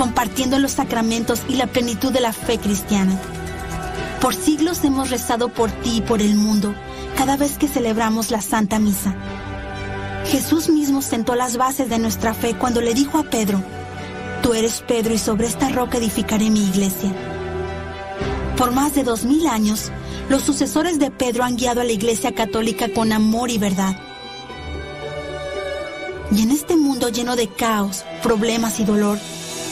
compartiendo los sacramentos y la plenitud de la fe cristiana. Por siglos hemos rezado por ti y por el mundo cada vez que celebramos la Santa Misa. Jesús mismo sentó las bases de nuestra fe cuando le dijo a Pedro, Tú eres Pedro y sobre esta roca edificaré mi iglesia. Por más de dos mil años, los sucesores de Pedro han guiado a la Iglesia Católica con amor y verdad. Y en este mundo lleno de caos, problemas y dolor,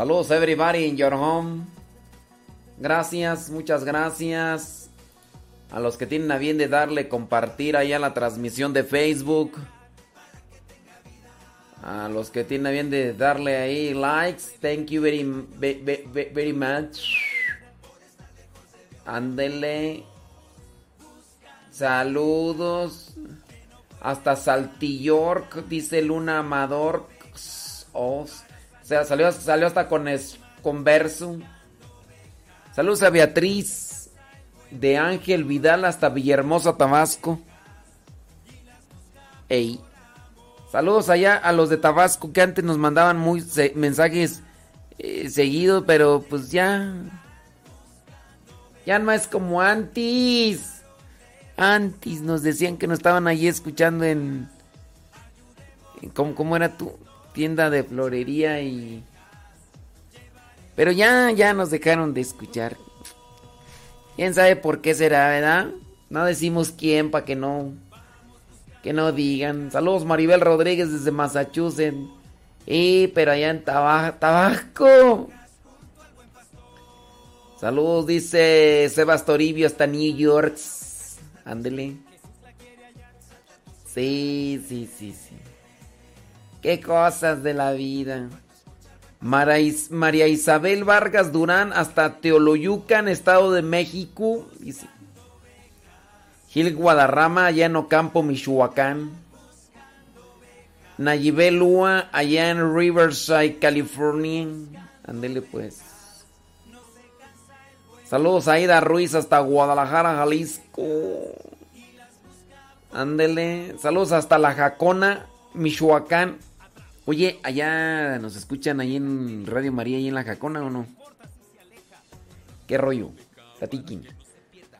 Saludos everybody in your home. Gracias, muchas gracias a los que tienen a bien de darle compartir ahí a la transmisión de Facebook. A los que tienen a bien de darle ahí likes. Thank you very, very, much. Ándele. Saludos. Hasta Saltillork, dice Luna Amador. Oh, sea, salió, salió hasta con, es, Verso. Saludos a Beatriz. De Ángel Vidal hasta Villahermosa, Tabasco. Ey. Saludos allá a los de Tabasco que antes nos mandaban muy mensajes eh, seguidos, pero pues ya. Ya no es como antes. Antes nos decían que no estaban allí escuchando en... ¿Cómo, era tu tienda de florería y... Pero ya, ya nos dejaron de escuchar. ¿Quién sabe por qué será, verdad? No decimos quién para que no... Que no digan. Saludos Maribel Rodríguez desde Massachusetts. Y pero allá en Tabasco. Saludos, dice Sebas Toribio hasta New York. Ándele. Sí, sí, sí, sí. Qué cosas de la vida. María Isabel Vargas Durán hasta Teoloyucan, Estado de México. Gil Guadarrama, allá en Ocampo, Michoacán. Nayibel Lua, allá en Riverside, California. Ándele pues. Saludos a Ida Ruiz hasta Guadalajara, Jalisco. Ándele. Saludos hasta La Jacona, Michoacán. Oye, allá nos escuchan ahí en Radio María, ahí en La Jacona o no? ¿Qué rollo? Platiquín.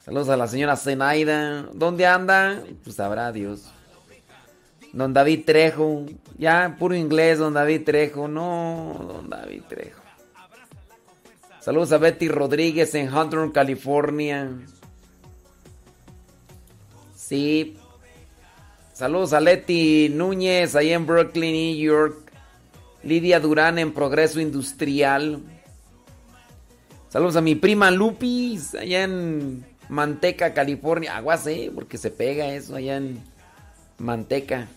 Saludos a la señora Zenaida. ¿Dónde anda? Pues sabrá Dios. Don David Trejo. Ya, puro inglés, don David Trejo. No, don David Trejo. Saludos a Betty Rodríguez en Hunter, California. Sí. Saludos a Leti Núñez ahí en Brooklyn, New York. Lidia Durán en Progreso Industrial. Saludos a mi prima Lupis allá en Manteca, California. Aguas, eh, porque se pega eso allá en Manteca.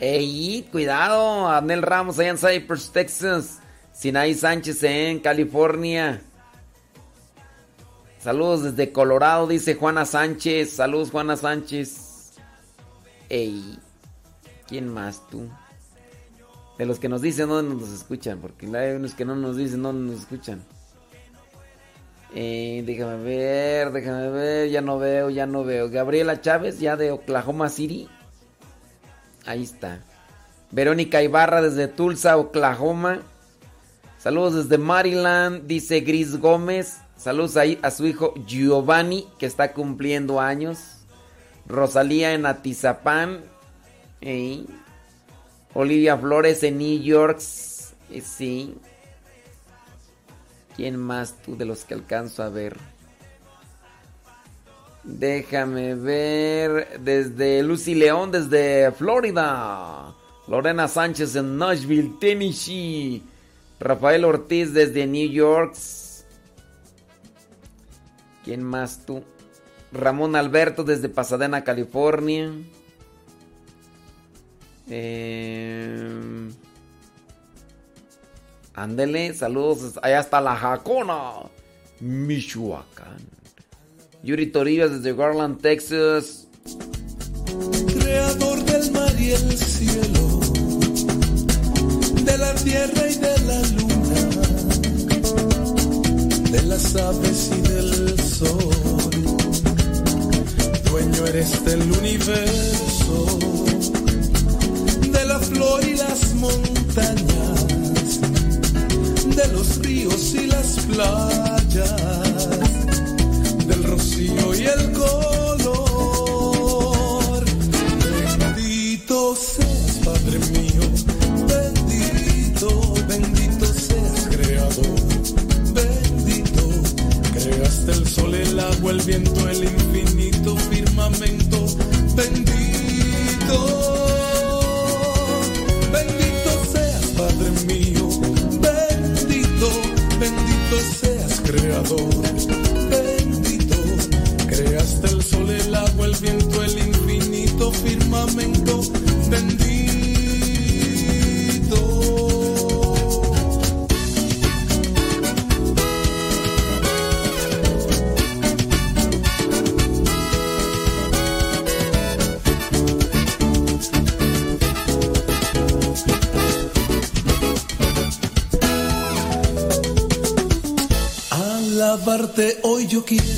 Ey, cuidado, Anel Ramos allá en Cypress, Texas. Sinai Sánchez en California. Saludos desde Colorado, dice Juana Sánchez. Saludos, Juana Sánchez. Ey, ¿quién más tú? De los que nos dicen dónde nos escuchan, porque hay unos que no nos dicen dónde nos escuchan. Eh, déjame ver, déjame ver, ya no veo, ya no veo. Gabriela Chávez, ya de Oklahoma City. Ahí está. Verónica Ibarra desde Tulsa, Oklahoma. Saludos desde Maryland, dice Gris Gómez. Saludos ahí a su hijo Giovanni, que está cumpliendo años. Rosalía en Atizapán. Olivia Flores en New York. sí. ¿Quién más tú de los que alcanzo a ver? Déjame ver. Desde Lucy León, desde Florida. Lorena Sánchez en Nashville, Tennessee. Rafael Ortiz desde New York. ¿Quién más tú? Ramón Alberto desde Pasadena, California. Eh... Ándele, saludos allá hasta La Jacona, Michoacán. Yuri Toribas desde Garland, Texas. Creador del mar y el cielo, de la tierra y de la luna, de las aves y del sol. Dueño eres del universo, de la flor y las montañas, de los ríos y las playas, del rocío y el gol. sol, el agua, el viento, el infinito firmamento. Bendito, bendito seas, Padre mío. Bendito, bendito seas, Creador. Bendito, creaste el sol, el agua, el viento, el infinito firmamento. amarte hoy yo quiero.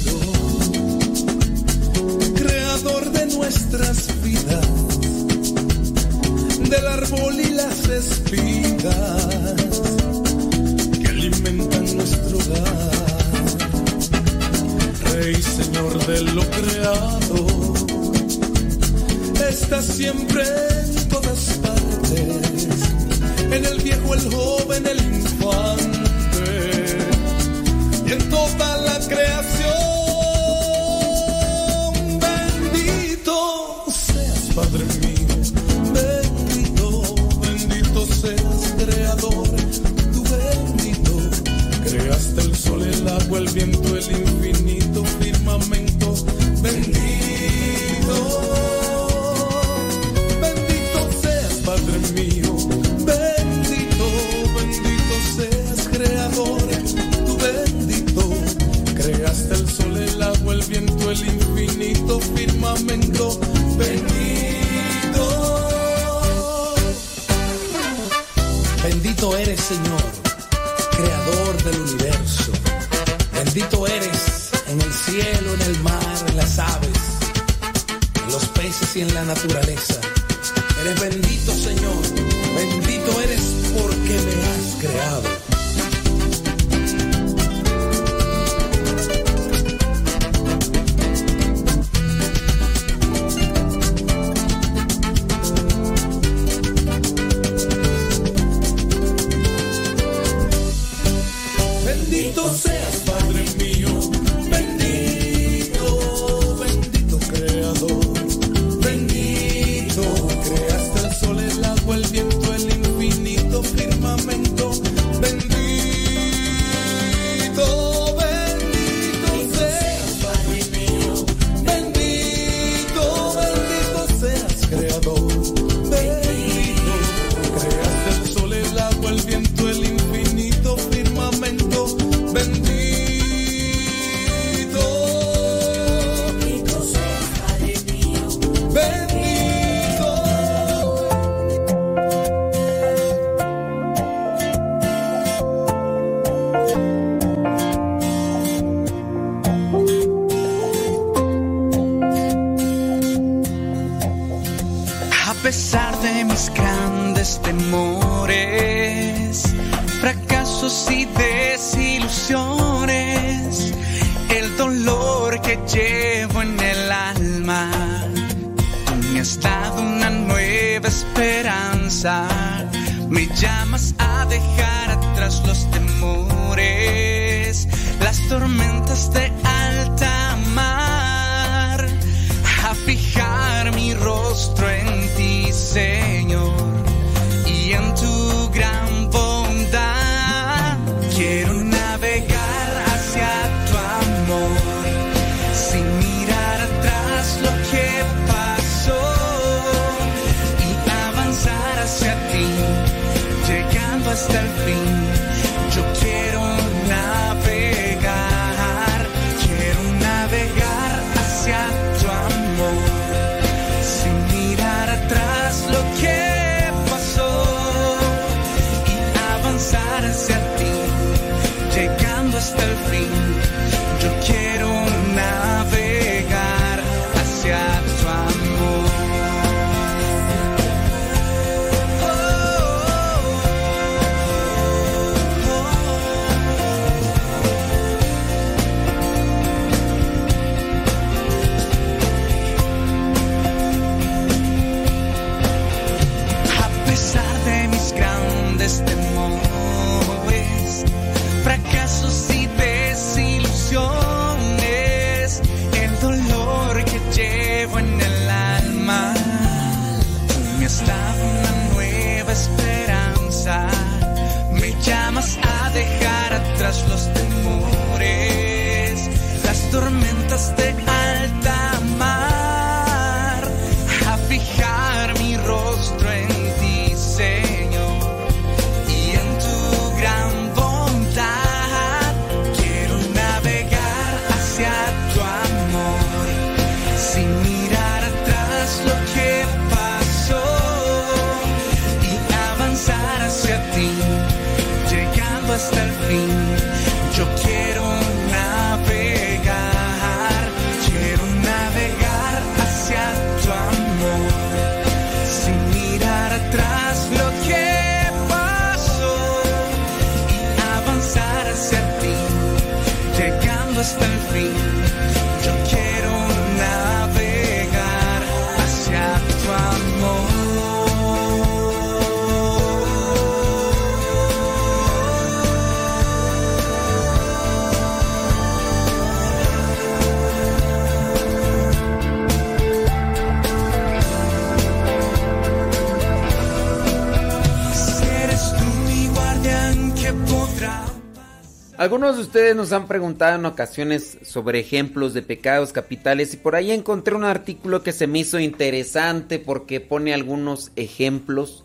Algunos de ustedes nos han preguntado en ocasiones sobre ejemplos de pecados capitales y por ahí encontré un artículo que se me hizo interesante porque pone algunos ejemplos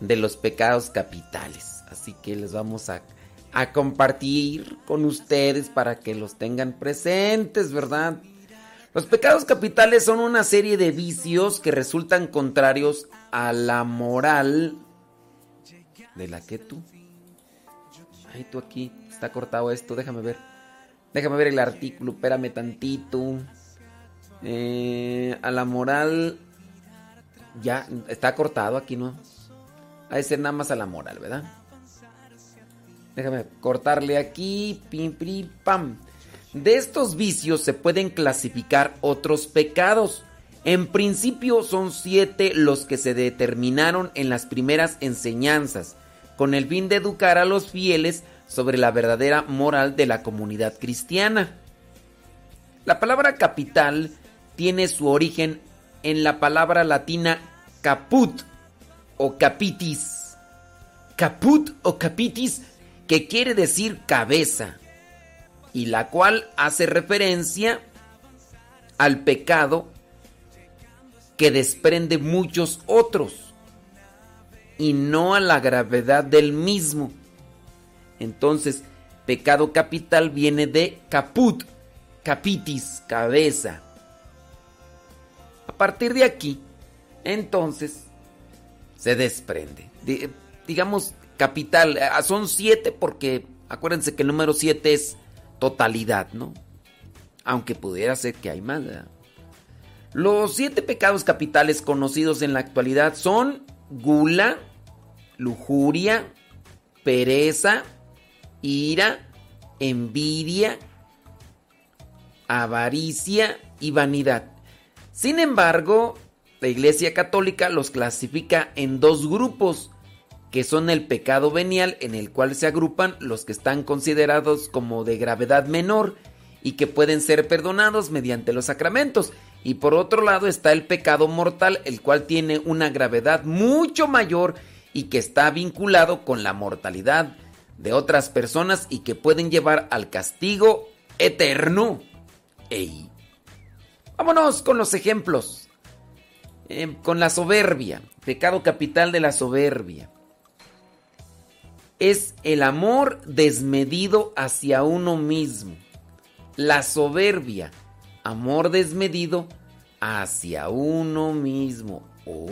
de los pecados capitales. Así que les vamos a, a compartir con ustedes para que los tengan presentes, ¿verdad? Los pecados capitales son una serie de vicios que resultan contrarios a la moral de la que tú. Ay, tú aquí, está cortado esto, déjame ver. Déjame ver el artículo, espérame tantito. Eh, a la moral. Ya, está cortado aquí, ¿no? Ha de ser nada más a la moral, ¿verdad? Déjame cortarle aquí. Pim, pim, pam. De estos vicios se pueden clasificar otros pecados. En principio son siete los que se determinaron en las primeras enseñanzas, con el fin de educar a los fieles sobre la verdadera moral de la comunidad cristiana. La palabra capital tiene su origen en la palabra latina caput o capitis. Caput o capitis que quiere decir cabeza y la cual hace referencia al pecado que desprende muchos otros y no a la gravedad del mismo. Entonces, pecado capital viene de caput, capitis, cabeza. A partir de aquí, entonces, se desprende. Di- digamos, capital, ah, son siete porque acuérdense que el número siete es totalidad, ¿no? Aunque pudiera ser que hay más. Los siete pecados capitales conocidos en la actualidad son gula, lujuria, pereza, ira, envidia, avaricia y vanidad. Sin embargo, la Iglesia Católica los clasifica en dos grupos, que son el pecado venial, en el cual se agrupan los que están considerados como de gravedad menor y que pueden ser perdonados mediante los sacramentos. Y por otro lado está el pecado mortal, el cual tiene una gravedad mucho mayor y que está vinculado con la mortalidad de otras personas y que pueden llevar al castigo eterno. Ey. Vámonos con los ejemplos. Eh, con la soberbia, pecado capital de la soberbia. Es el amor desmedido hacia uno mismo. La soberbia, amor desmedido hacia uno mismo. Oh.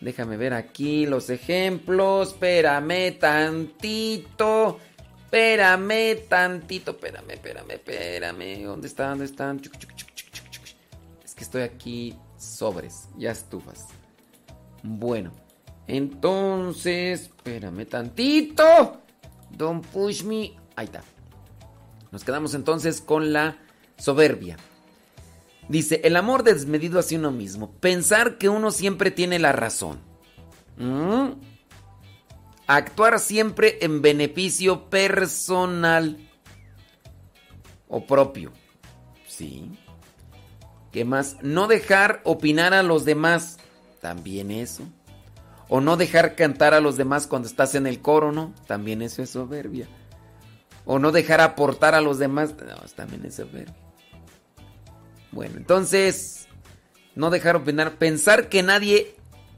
Déjame ver aquí los ejemplos. Espérame tantito. Espérame tantito. Espérame, espérame, espérame. ¿Dónde están? ¿Dónde están? Es que estoy aquí sobres. Ya estufas. Bueno. Entonces, espérame tantito. Don't push me. Ahí está. Nos quedamos entonces con la soberbia. Dice, el amor desmedido hacia uno mismo. Pensar que uno siempre tiene la razón. ¿Mm? Actuar siempre en beneficio personal o propio. Sí. ¿Qué más? No dejar opinar a los demás. También eso. O no dejar cantar a los demás cuando estás en el coro, ¿no? También eso es soberbia. O no dejar aportar a los demás. No, también es soberbia. Bueno, entonces, no dejar opinar. Pensar que nadie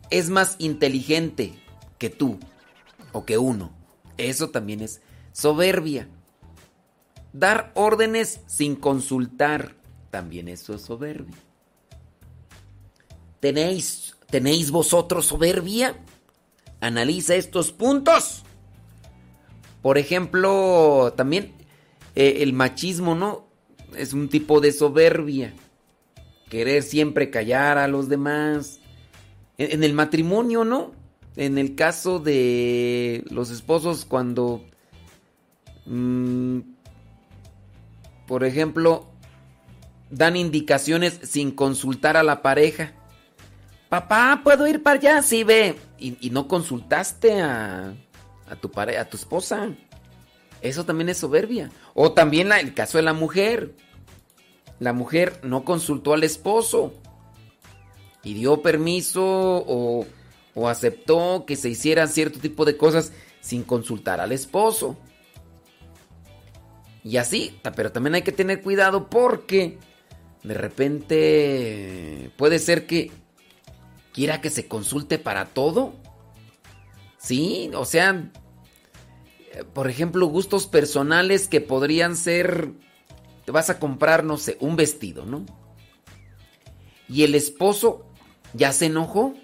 es más inteligente que tú o que uno. Eso también es soberbia. Dar órdenes sin consultar. También eso es soberbia. ¿Tenéis, ¿Tenéis vosotros soberbia? Analiza estos puntos. Por ejemplo, también eh, el machismo, ¿no? Es un tipo de soberbia. Querer siempre callar a los demás. En, el matrimonio, ¿no? En el caso de los esposos cuando... mm, por ejemplo, dan indicaciones sin consultar a la pareja. Papá, ¿puedo ir para allá? Sí, ve. Y, no consultaste a, tu pareja, a tu esposa. Eso también es soberbia. O también el caso de la mujer. La mujer no consultó al esposo. Y dio permiso o, o aceptó que se hicieran cierto tipo de cosas sin consultar al esposo. Y así, pero también hay que tener cuidado porque de repente puede ser que quiera que se consulte para todo. Sí, o sea, por ejemplo, gustos personales que podrían ser, te vas a comprar, no sé, un vestido, ¿no? Y el esposo ya se enojó,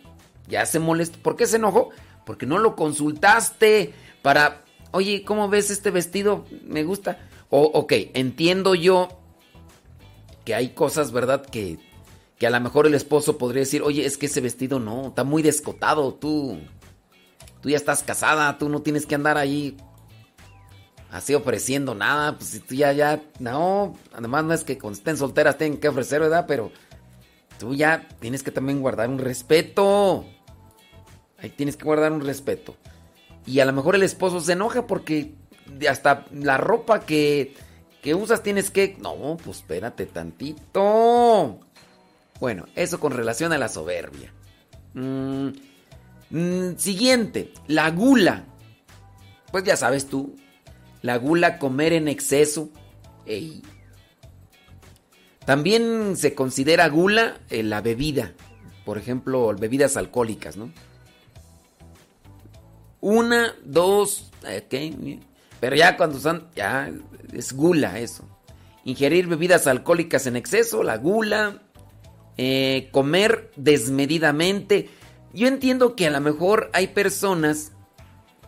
ya se molestó. ¿Por qué se enojó? Porque no lo consultaste para, oye, ¿cómo ves este vestido? Me gusta. O, ok, entiendo yo que hay cosas, ¿verdad? Que, que a lo mejor el esposo podría decir, oye, es que ese vestido no, está muy descotado, tú, tú ya estás casada, tú no tienes que andar ahí así ofreciendo nada, pues si tú ya, ya, no, además no es que cuando estén solteras tengan que ofrecer, ¿verdad? Pero tú ya tienes que también guardar un respeto. Ahí tienes que guardar un respeto. Y a lo mejor el esposo se enoja porque hasta la ropa que, que usas tienes que... No, pues espérate tantito. Bueno, eso con relación a la soberbia. Mm, mm, siguiente, la gula. Pues ya sabes tú, la gula, comer en exceso. Ey. También se considera gula eh, la bebida. Por ejemplo, bebidas alcohólicas, ¿no? Una, dos, ok. Pero ya cuando son, ya es gula eso. Ingerir bebidas alcohólicas en exceso, la gula. eh, comer desmedidamente. Yo entiendo que a lo mejor hay personas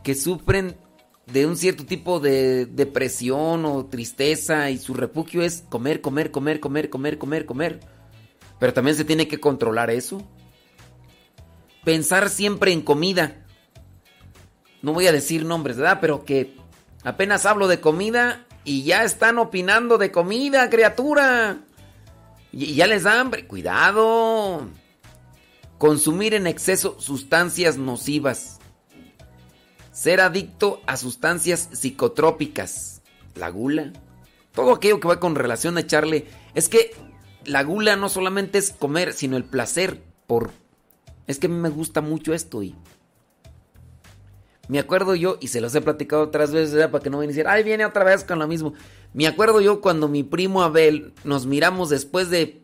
que sufren de un cierto tipo de depresión o tristeza y su refugio es comer, comer, comer, comer, comer, comer, comer. Pero también se tiene que controlar eso. Pensar siempre en comida. No voy a decir nombres, ¿verdad? Pero que apenas hablo de comida y ya están opinando de comida, criatura. Y ya les da hambre. Cuidado. Consumir en exceso sustancias nocivas. Ser adicto a sustancias psicotrópicas. La gula. Todo aquello que va con relación a echarle. Es que la gula no solamente es comer, sino el placer por... Es que a mí me gusta mucho esto y... Me acuerdo yo, y se los he platicado otras veces, para que no vayan a decir, ay, viene otra vez con lo mismo. Me acuerdo yo cuando mi primo Abel nos miramos después de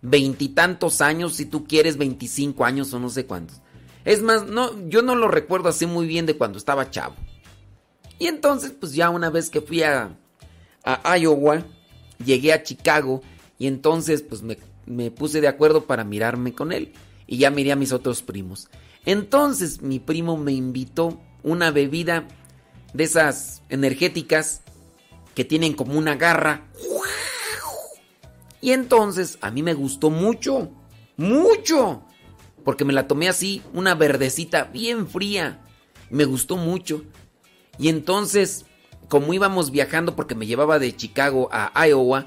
veintitantos años, si tú quieres, 25 años o no sé cuántos. Es más, no, yo no lo recuerdo así muy bien de cuando estaba chavo. Y entonces, pues ya una vez que fui a, Iowa, llegué a Chicago y entonces pues me, me puse de acuerdo para mirarme con él. Y ya miré a mis otros primos. Entonces mi primo me invitó una bebida de esas energéticas que tienen como una garra. Y entonces a mí me gustó mucho, mucho. Porque me la tomé así, una verdecita bien fría. Me gustó mucho. Y entonces, como íbamos viajando, porque me llevaba de Chicago a Iowa,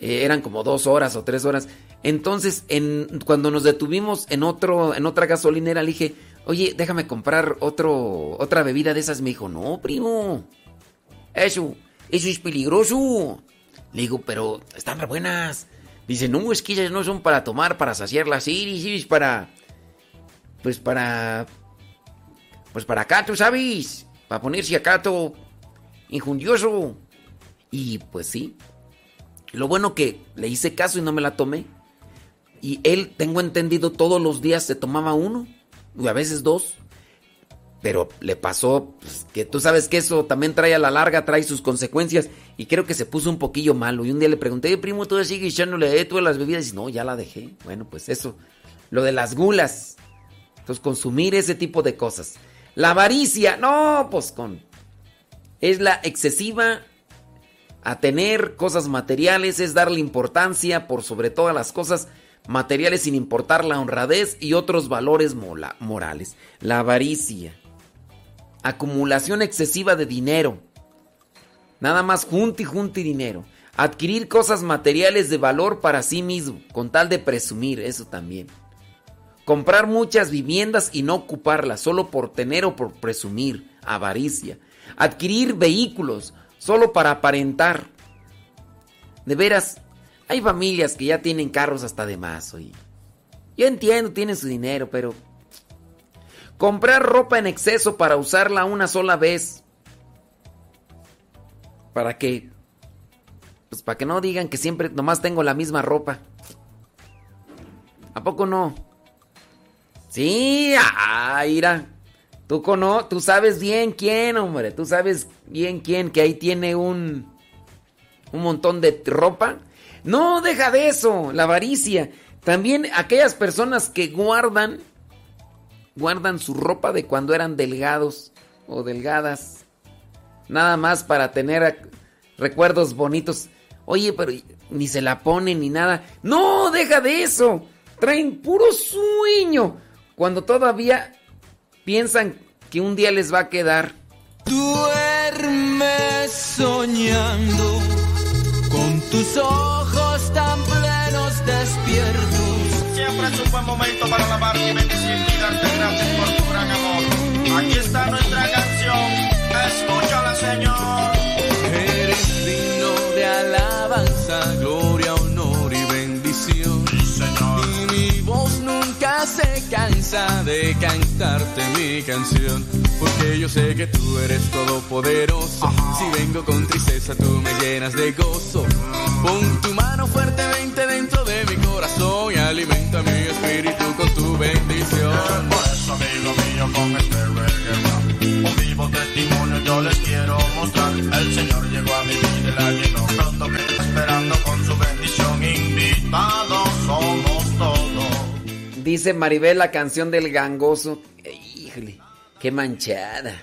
eh, eran como dos horas o tres horas. Entonces, en, cuando nos detuvimos en, otro, en otra gasolinera, le dije, oye, déjame comprar otro, otra bebida de esas. Me dijo, no, primo, eso, eso es peligroso. Le digo, pero están buenas. Dice, no, es que ellas no son para tomar, para saciar las iris, para... Pues para... Pues para acá, tú sabes. Para ponerse acá todo injundioso. Y pues sí. Lo bueno que le hice caso y no me la tomé. Y él, tengo entendido, todos los días se tomaba uno. Y a veces dos. Pero le pasó pues, que tú sabes que eso también trae a la larga, trae sus consecuencias. Y creo que se puso un poquillo malo. Y un día le pregunté, primo, ¿tú sigues echándole tú a las bebidas? Y no, ya la dejé. Bueno, pues eso. Lo de las gulas. Entonces, consumir ese tipo de cosas. La avaricia, no, pues con. Es la excesiva a tener cosas materiales, es darle importancia por sobre todas las cosas materiales sin importar la honradez y otros valores morales. La avaricia. Acumulación excesiva de dinero. Nada más junto y dinero. Adquirir cosas materiales de valor para sí mismo, con tal de presumir, eso también. Comprar muchas viviendas y no ocuparlas, solo por tener o por presumir, avaricia. Adquirir vehículos, solo para aparentar. De veras, hay familias que ya tienen carros hasta de más, hoy. Yo entiendo, tienen su dinero, pero... Comprar ropa en exceso para usarla una sola vez. ¿Para qué? Pues para que no digan que siempre nomás tengo la misma ropa. ¿A poco no? Sí, ah, ira. Tú, cono tú sabes bien quién, hombre. Tú sabes bien quién que ahí tiene un, un montón de ropa. No, deja de eso, la avaricia. También aquellas personas que guardan, guardan su ropa de cuando eran delgados o delgadas. Nada más para tener recuerdos bonitos. Oye, pero ni se la ponen ni nada. No, deja de eso. Traen puro sueño. Cuando todavía piensan que un día les va a quedar. Duerme soñando con tus ojos tan plenos despiertos. Siempre es un buen momento para alabar y bendecir darte gracias por tu gran amor. Aquí está nuestra canción. Escúchala, Señor. Eres digno de alabanza, gloria, honor y bendición. Y mi voz nunca se cansa de cantarte mi canción. Porque yo sé que tú eres todopoderoso. Si vengo con tristeza, tú me llenas de gozo. Pon tu mano fuertemente dentro de mi corazón y alimenta mi espíritu con tu bendición. Por eso, amigo mío, con este reggae un vivo testimonio yo les quiero mostrar. El Señor llegó a mi vida y la llenó pronto esperando con su bendición. Invitados somos todos. Dice Maribel la canción del gangoso. Híjole, qué manchada.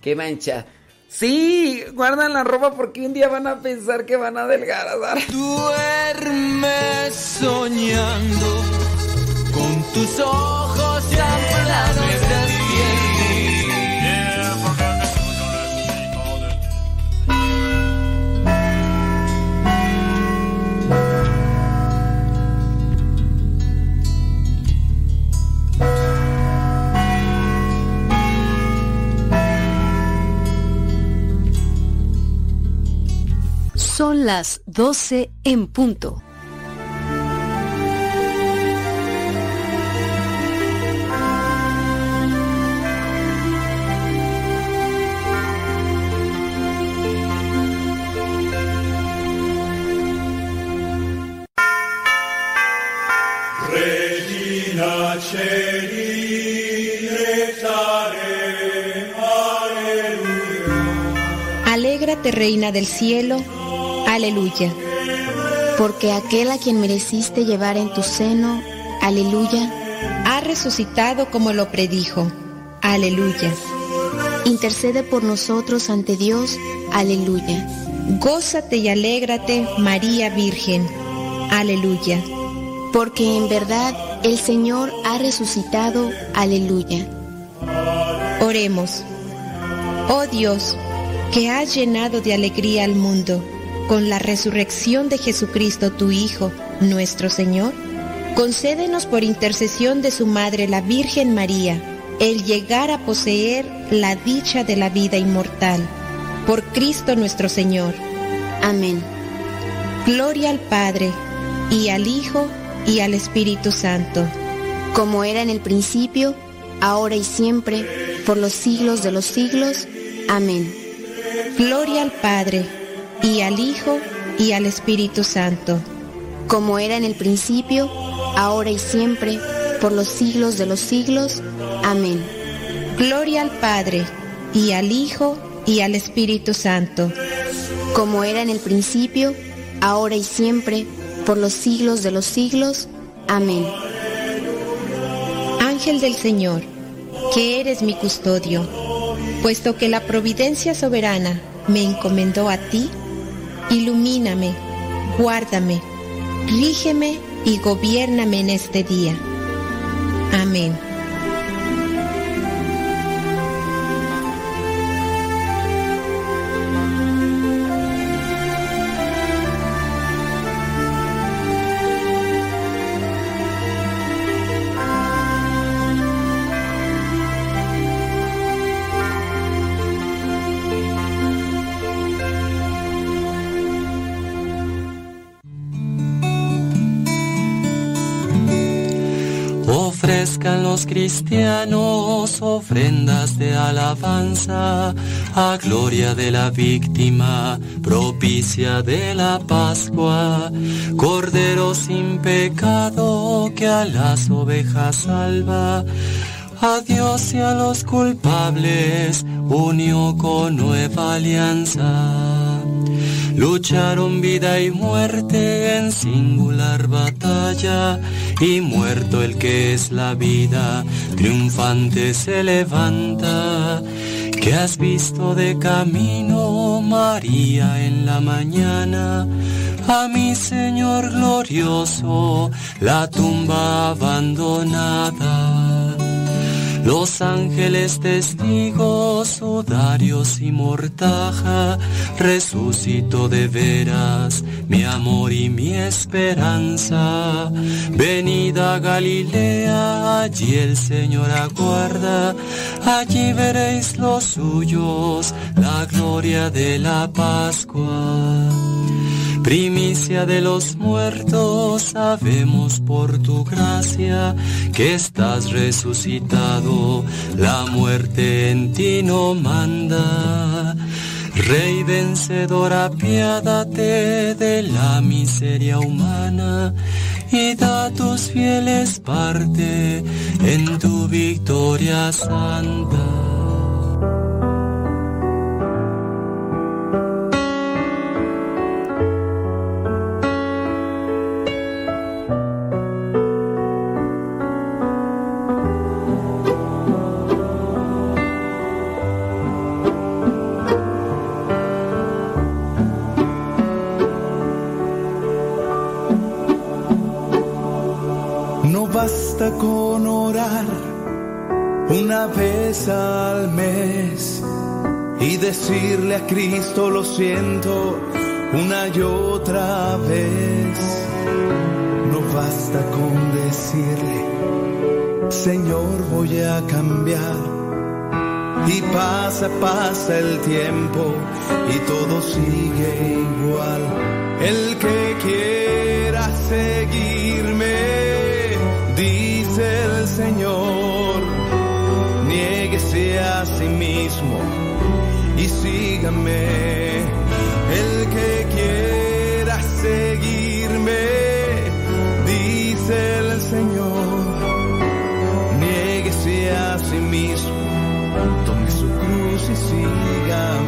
Qué manchada. Sí, guardan la ropa porque un día van a pensar que van a adelgazar. Duerme soñando con tus ojos. Son las 12 en punto. Reina del Cielo, aleluya. Porque aquel a quien mereciste llevar en tu seno, aleluya, ha resucitado como lo predijo, aleluya. Intercede por nosotros ante Dios, aleluya. Gózate y alégrate, María Virgen, aleluya. Porque en verdad el Señor ha resucitado, aleluya. Oremos. Oh Dios, que has llenado de alegría al mundo con la resurrección de Jesucristo tu Hijo, nuestro Señor, concédenos por intercesión de su Madre la Virgen María, el llegar a poseer la dicha de la vida inmortal. Por Cristo nuestro Señor. Amén. Gloria al Padre, y al Hijo, y al Espíritu Santo, como era en el principio, ahora y siempre, por los siglos de los siglos. Amén. Gloria al Padre, y al Hijo, y al Espíritu Santo, como era en el principio, ahora y siempre, por los siglos de los siglos. Amén. Gloria al Padre, y al Hijo, y al Espíritu Santo, como era en el principio, ahora y siempre, por los siglos de los siglos. Amén. Ángel del Señor, que eres mi custodio, Puesto que la providencia soberana me encomendó a ti, ilumíname, guárdame, rígeme y gobiername en este día. Amén. Los cristianos ofrendas de alabanza a gloria de la víctima propicia de la Pascua, Cordero sin pecado que a las ovejas salva. A Dios y a los culpables unió con nueva alianza. Lucharon vida y muerte en singular batalla, y muerto el que es la vida, triunfante se levanta. Que has visto de camino, María, en la mañana? A mi Señor glorioso, la tumba abandonada. Los ángeles testigos, sudarios y mortaja, resucitó de veras mi amor y mi esperanza. Venida Galilea, allí el Señor aguarda, allí veréis los suyos, la gloria de la Pascua. Primicia de los muertos, sabemos por tu gracia que estás resucitado, la muerte en ti no manda. Rey vencedor, apiádate de la miseria humana y da a tus fieles parte en tu victoria santa. Basta con orar una vez al mes y decirle a Cristo lo siento una y otra vez. No basta con decirle, Señor voy a cambiar. Y pasa, pasa el tiempo y todo sigue igual. El que quiera seguirme, dice el Señor, niéguese a sí mismo y sígame. El que quiera seguirme, dice el Señor, niéguese a sí mismo, tome su cruz y sígame.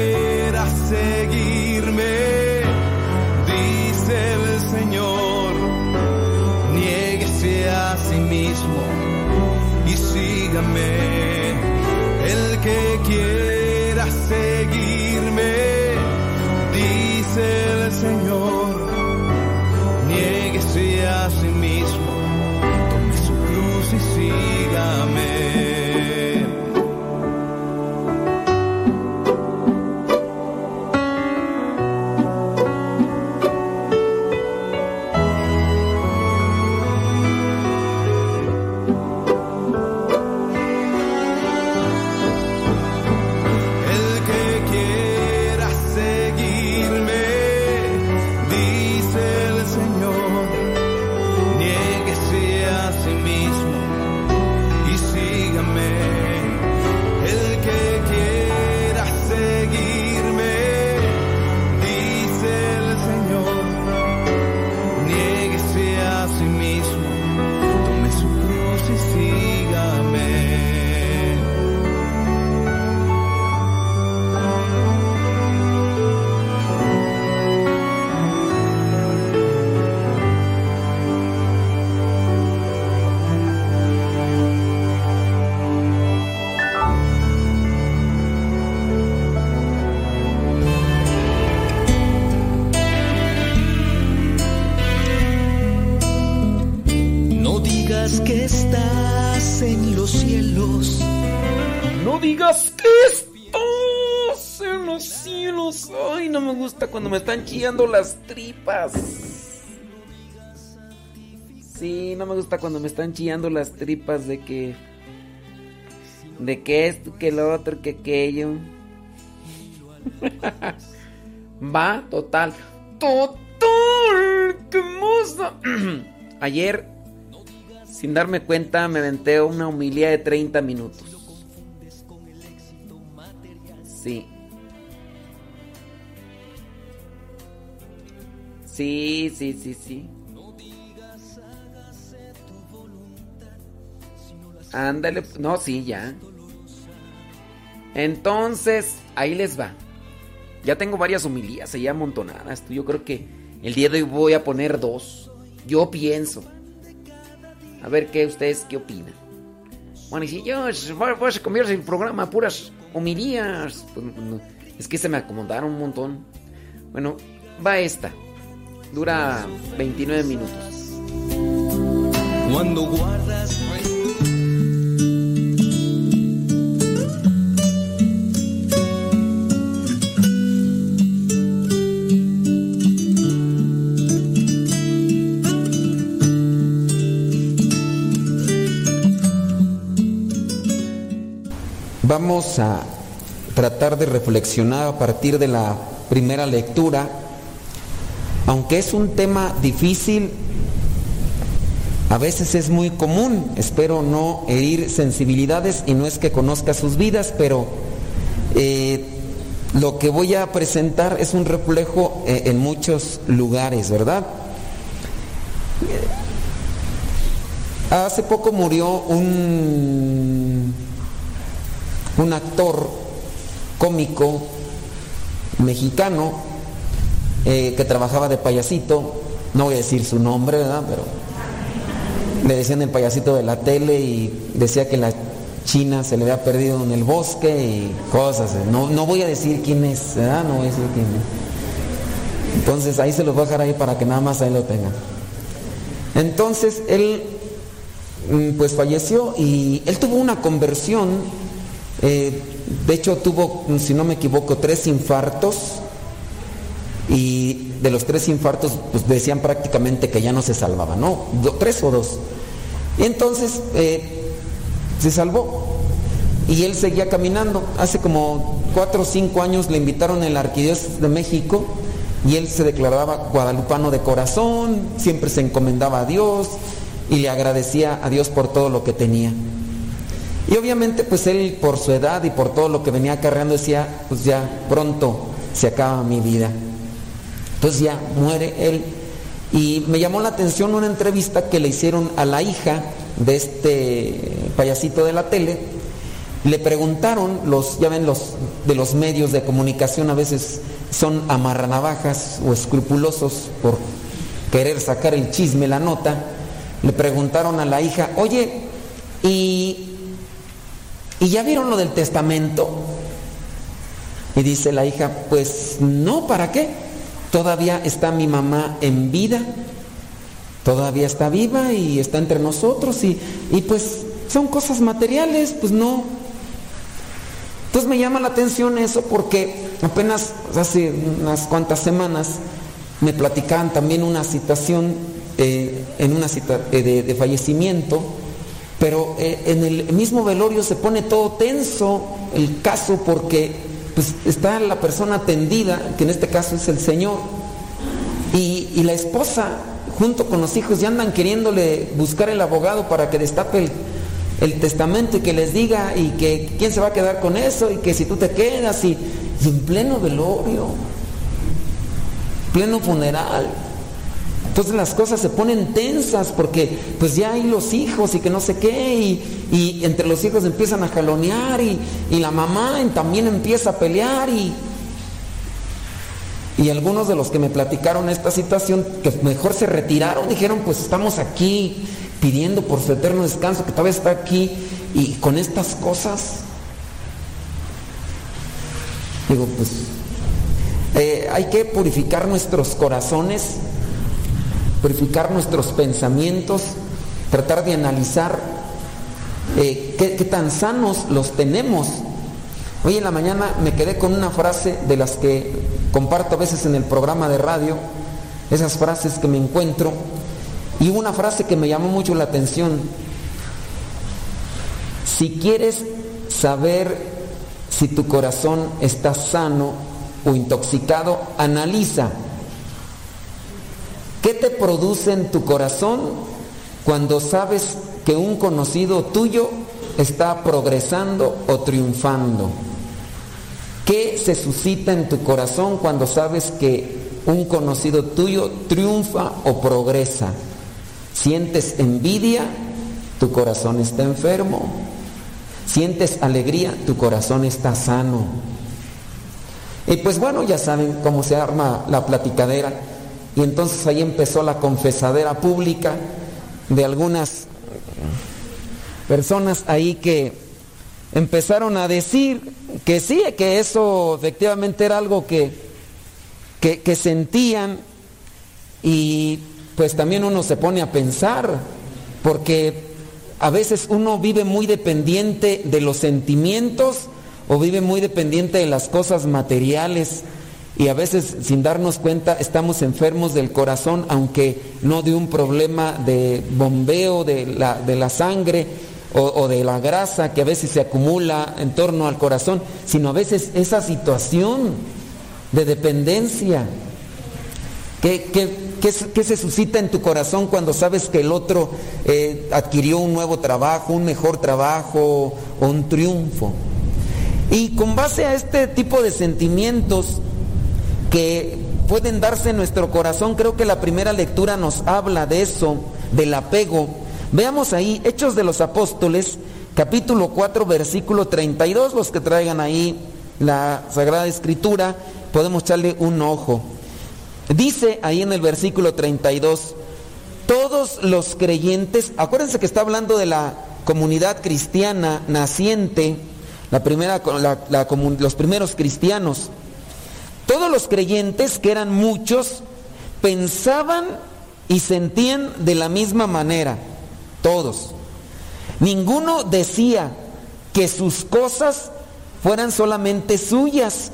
sígame. Cuando me están chillando las tripas. Sí, no me gusta cuando me están chillando las tripas de que. De que esto, que lo otro, que aquello. Va, total. Total, qué hermosa. Ayer, sin darme cuenta, me aventé una humilía de 30 minutos. Sí. Sí, sí, sí, sí. Ándale, no, sí, ya. Entonces, ahí les va. Ya tengo varias humilías ahí amontonadas. Yo creo que el día de hoy voy a poner dos. Yo pienso. A ver qué ustedes qué opinan. Bueno, y si yo voy a convertir el programa puras humilías. Pues, es que se me acomodaron un montón. Bueno, va esta. Dura 29 minutos. Cuando guardas Vamos a tratar de reflexionar a partir de la primera lectura. Aunque es un tema difícil, a veces es muy común. Espero no herir sensibilidades y no es que conozca sus vidas, pero eh, lo que voy a presentar es un reflejo eh, en muchos lugares, ¿verdad? Hace poco murió un un actor cómico mexicano eh, que trabajaba de payasito, no voy a decir su nombre, ¿verdad? Pero le decían el payasito de la tele y decía que la China se le había perdido en el bosque y cosas. No, no voy a decir quién es, ¿verdad? No voy a decir quién es. Entonces ahí se los voy a dejar ahí para que nada más ahí lo tengan. Entonces él mm, pues falleció y él tuvo una conversión eh, de hecho tuvo, si no me equivoco, tres infartos y de los tres infartos pues decían prácticamente que ya no se salvaba, ¿no? tres o dos. Y entonces eh, se salvó y él seguía caminando. Hace como cuatro o cinco años le invitaron en la Arquidiócesis de México y él se declaraba guadalupano de corazón, siempre se encomendaba a Dios y le agradecía a Dios por todo lo que tenía. Y obviamente pues él por su edad y por todo lo que venía acarreando decía, pues ya pronto se acaba mi vida. Entonces ya muere él. Y me llamó la atención una entrevista que le hicieron a la hija de este payasito de la tele. Le preguntaron, los, ya ven, los de los medios de comunicación a veces son amarranavajas o escrupulosos por querer sacar el chisme, la nota. Le preguntaron a la hija, oye, ¿y ¿Y ya vieron lo del testamento? Y dice la hija, pues no, ¿para qué? Todavía está mi mamá en vida, todavía está viva y está entre nosotros y, y pues son cosas materiales, pues no. Entonces me llama la atención eso porque apenas hace unas cuantas semanas me platicaban también una situación eh, en una cita, eh, de fallecimiento pero eh, en el mismo velorio se pone todo tenso el caso porque pues, está la persona atendida, que en este caso es el Señor, y, la esposa junto con los hijos ya andan queriéndole buscar el abogado para que destape el, testamento y que les diga y que quién se va a quedar con eso y que si tú te quedas y en pleno velorio, pleno funeral. Entonces las cosas se ponen tensas porque pues ya hay los hijos y que no sé qué y, entre los hijos empiezan a jalonear y, la mamá también empieza a pelear y, y algunos de los que me platicaron esta situación que mejor se retiraron dijeron pues estamos aquí pidiendo por su eterno descanso que todavía está aquí y con estas cosas digo pues eh, hay que purificar nuestros corazones purificar nuestros pensamientos, tratar de analizar eh, qué, tan sanos los tenemos Hoy en la mañana me quedé con una frase de las que comparto a veces en el programa de radio, esas frases que me encuentro, y una frase que me llamó mucho la atención. Si quieres saber si tu corazón está sano o intoxicado, analiza qué te produce en tu corazón cuando sabes que un conocido tuyo está progresando o triunfando. ¿Qué se suscita en tu corazón cuando sabes que un conocido tuyo triunfa o progresa? ¿Sientes envidia? Tu corazón está enfermo. ¿Sientes alegría? Tu corazón está sano. Y pues bueno, ya saben cómo se arma la platicadera. Y entonces ahí empezó la confesadera pública de algunas personas ahí que empezaron a decir que sí, que eso efectivamente era algo que, que, sentían y pues también uno se pone a pensar, porque a veces uno vive muy dependiente de los sentimientos o vive muy dependiente de las cosas materiales y a veces sin darnos cuenta estamos enfermos del corazón, aunque no de un problema de bombeo de la, de la sangre o, de la grasa que a veces se acumula en torno al corazón, sino a veces esa situación de dependencia. ¿Qué, qué, qué, qué se suscita en tu corazón cuando sabes que el otro eh, adquirió un nuevo trabajo, un mejor trabajo o un triunfo? Y con base a este tipo de sentimientos, que pueden darse en nuestro corazón. Creo que la primera lectura nos habla de eso, del apego. Veamos ahí, Hechos de los Apóstoles, capítulo 4, versículo 32, los que traigan ahí la Sagrada Escritura, podemos echarle un ojo. Dice ahí en el versículo 32, todos los creyentes, acuérdense que está hablando de la comunidad cristiana naciente, la primera, los primeros cristianos, todos los creyentes, que eran muchos, pensaban y sentían de la misma manera, todos. Ninguno decía que sus cosas fueran solamente suyas,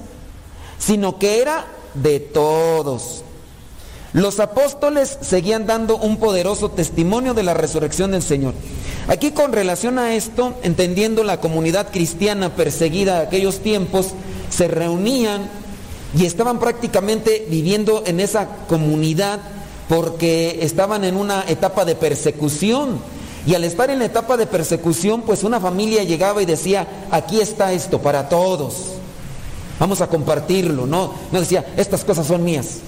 sino que era de todos. Los apóstoles seguían dando un poderoso testimonio de la resurrección del Señor. Aquí con relación a esto, entendiendo la comunidad cristiana perseguida de aquellos tiempos, se reunían y estaban prácticamente viviendo en esa comunidad porque estaban en una etapa de persecución. Y al estar en la etapa de persecución, pues una familia llegaba y decía, aquí está esto para todos. Vamos a compartirlo, ¿no? No decía, estas cosas son mías.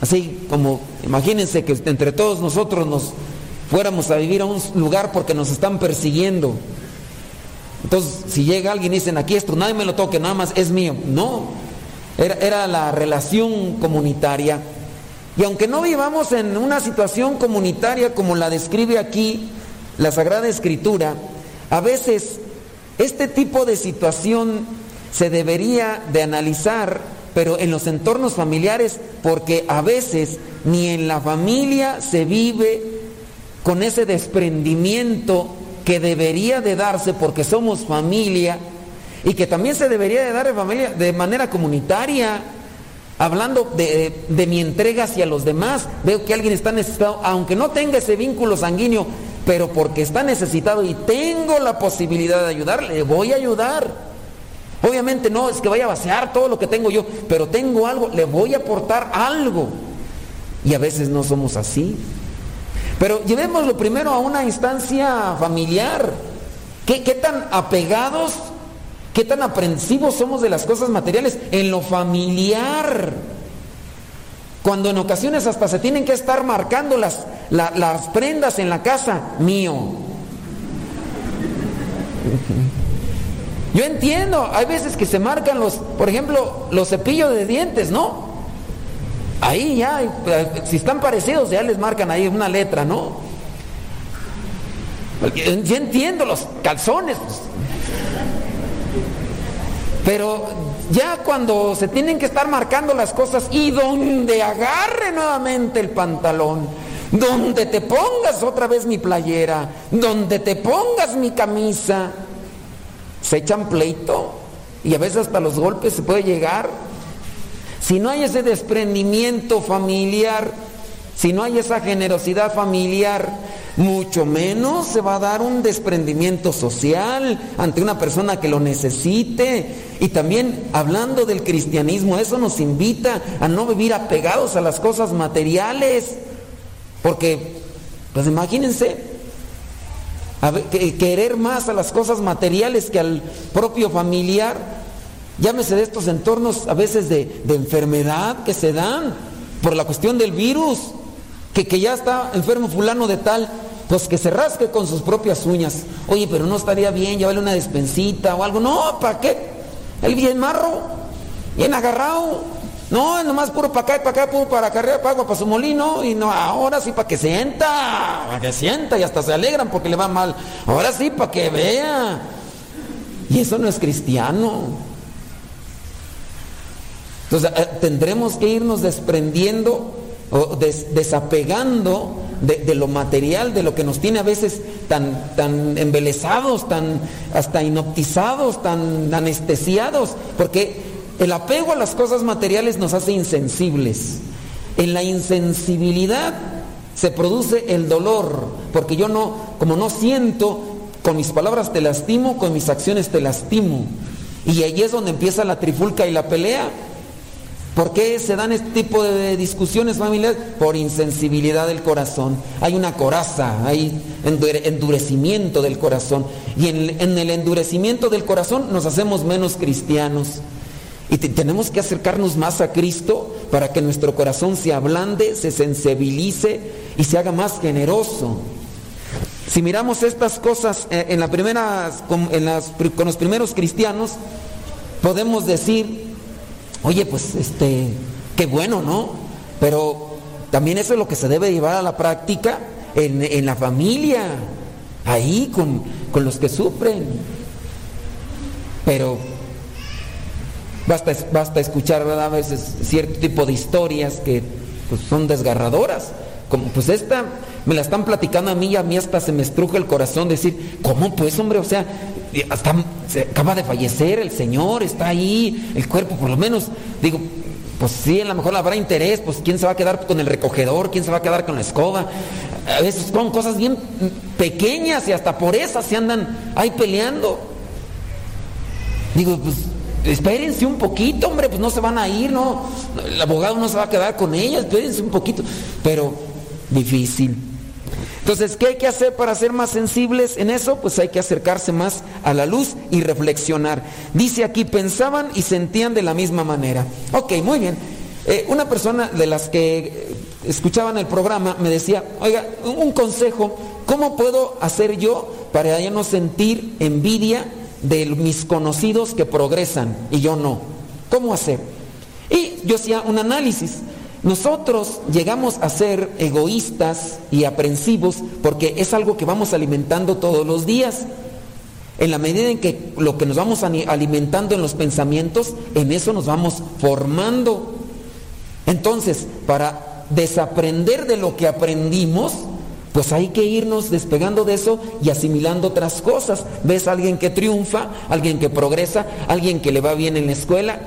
Así como, imagínense que entre todos nosotros nos fuéramos a vivir a un lugar porque nos están persiguiendo. Entonces, si llega alguien y dicen, aquí esto, nadie me lo toque, nada más es mío. No, era, la relación comunitaria. Y aunque no vivamos en una situación comunitaria como la describe aquí la Sagrada Escritura, a veces este tipo de situación se debería de analizar, pero en los entornos familiares, porque a veces ni en la familia se vive con ese desprendimiento que debería de darse porque somos familia y que también se debería de dar de, familia, de manera comunitaria, hablando de, de, mi entrega hacia los demás. Veo que alguien está necesitado, aunque no tenga ese vínculo sanguíneo, pero porque está necesitado y tengo la posibilidad de ayudarle, voy a ayudar. Obviamente no es que vaya a vaciar todo lo que tengo yo, pero tengo algo, le voy a aportar algo. Y a veces no somos así. Pero llevémoslo primero a una instancia familiar. ¿Qué, qué tan apegados ¿Qué tan aprensivos somos de las cosas materiales? En lo familiar. Cuando en ocasiones hasta se tienen que estar marcando las, la, las prendas en la casa, mío. Yo entiendo, hay veces que se marcan los, por ejemplo, los cepillos de dientes, ¿no? Ahí ya, si están parecidos, ya les marcan ahí una letra, ¿no? Yo entiendo los calzones. Pero ya cuando se tienen que estar marcando las cosas y donde agarre nuevamente el pantalón, donde te pongas otra vez mi playera, donde te pongas mi camisa, se echan pleito. y a veces hasta los golpes se puede llegar. Si no hay ese desprendimiento familiar, si no hay esa generosidad familiar, mucho menos se va a dar un desprendimiento social ante una persona que lo necesite. Y también hablando del cristianismo, eso nos invita a no vivir apegados a las cosas materiales. Porque, pues imagínense, querer más a las cosas materiales que al propio familiar. Llámese de estos entornos a veces de, enfermedad que se dan por la cuestión del virus, que, que ya está enfermo fulano de tal, pues que se rasque con sus propias uñas. Oye, pero no estaría bien llevarle una despensita o algo. No, ¿para qué? Él bien marro, bien agarrado. No, nomás puro para acá y para acá, puro para carrera, para agua, para su molino. Y no, ahora sí para que sienta, para que sienta y hasta se alegran porque le va mal. Ahora sí para que vea. Y eso no es cristiano. Entonces eh, tendremos que irnos desprendiendo o desapegando de, lo material, de lo que nos tiene a veces tan, tan embelesados, tan hasta inoptizados, tan anestesiados, porque el apego a las cosas materiales nos hace insensibles. En la insensibilidad se produce el dolor, porque yo no, como no siento, con mis palabras te lastimo, con mis acciones te lastimo. Y ahí es donde empieza la trifulca y la pelea. ¿Por qué se dan este tipo de discusiones familiares? Por insensibilidad del corazón. Hay una coraza, hay endurecimiento del corazón. Y en, el endurecimiento del corazón nos hacemos menos cristianos. Y tenemos que acercarnos más a Cristo para que nuestro corazón se ablande, se sensibilice y se haga más generoso. Si miramos estas cosas eh, en la primera, con los primeros cristianos, podemos decir Oye, pues este, qué bueno, ¿no? Pero también eso es lo que se debe llevar a la práctica en, la familia, ahí con, los que sufren. Pero basta, basta escuchar a veces cierto tipo de historias que pues, son desgarradoras. Como pues esta me la están platicando a mí y a mí hasta se me estruja el corazón decir, ¿cómo pues hombre? O sea, hasta se acaba de fallecer el Señor, está ahí, el cuerpo por lo menos, digo, pues sí, a lo mejor habrá interés, pues quién se va a quedar con el recogedor, quién se va a quedar con la escoba. A veces son cosas bien pequeñas y hasta por esas se andan ahí peleando. Digo, pues espérense un poquito, hombre, pues no se van a ir, no, el abogado no se va a quedar con ellas, espérense un poquito, pero difícil. Entonces, ¿qué hay que hacer para ser más sensibles en eso? Pues hay que acercarse más a la luz y reflexionar. Dice aquí, pensaban y sentían de la misma manera. Ok, muy bien. Eh, una persona de las que escuchaban el programa me decía, oiga, un consejo, ¿cómo puedo hacer yo para ya no sentir envidia de mis conocidos que progresan y yo no? ¿Cómo hacer? Y yo hacía un análisis. Nosotros llegamos a ser egoístas y aprensivos porque es algo que vamos alimentando todos los días. En la medida en que lo que nos vamos alimentando en los pensamientos, en eso nos vamos formando. Entonces, para desaprender de lo que aprendimos, pues hay que irnos despegando de eso y asimilando otras cosas. ¿Ves a alguien que triunfa, alguien que progresa, alguien que le va bien en la escuela?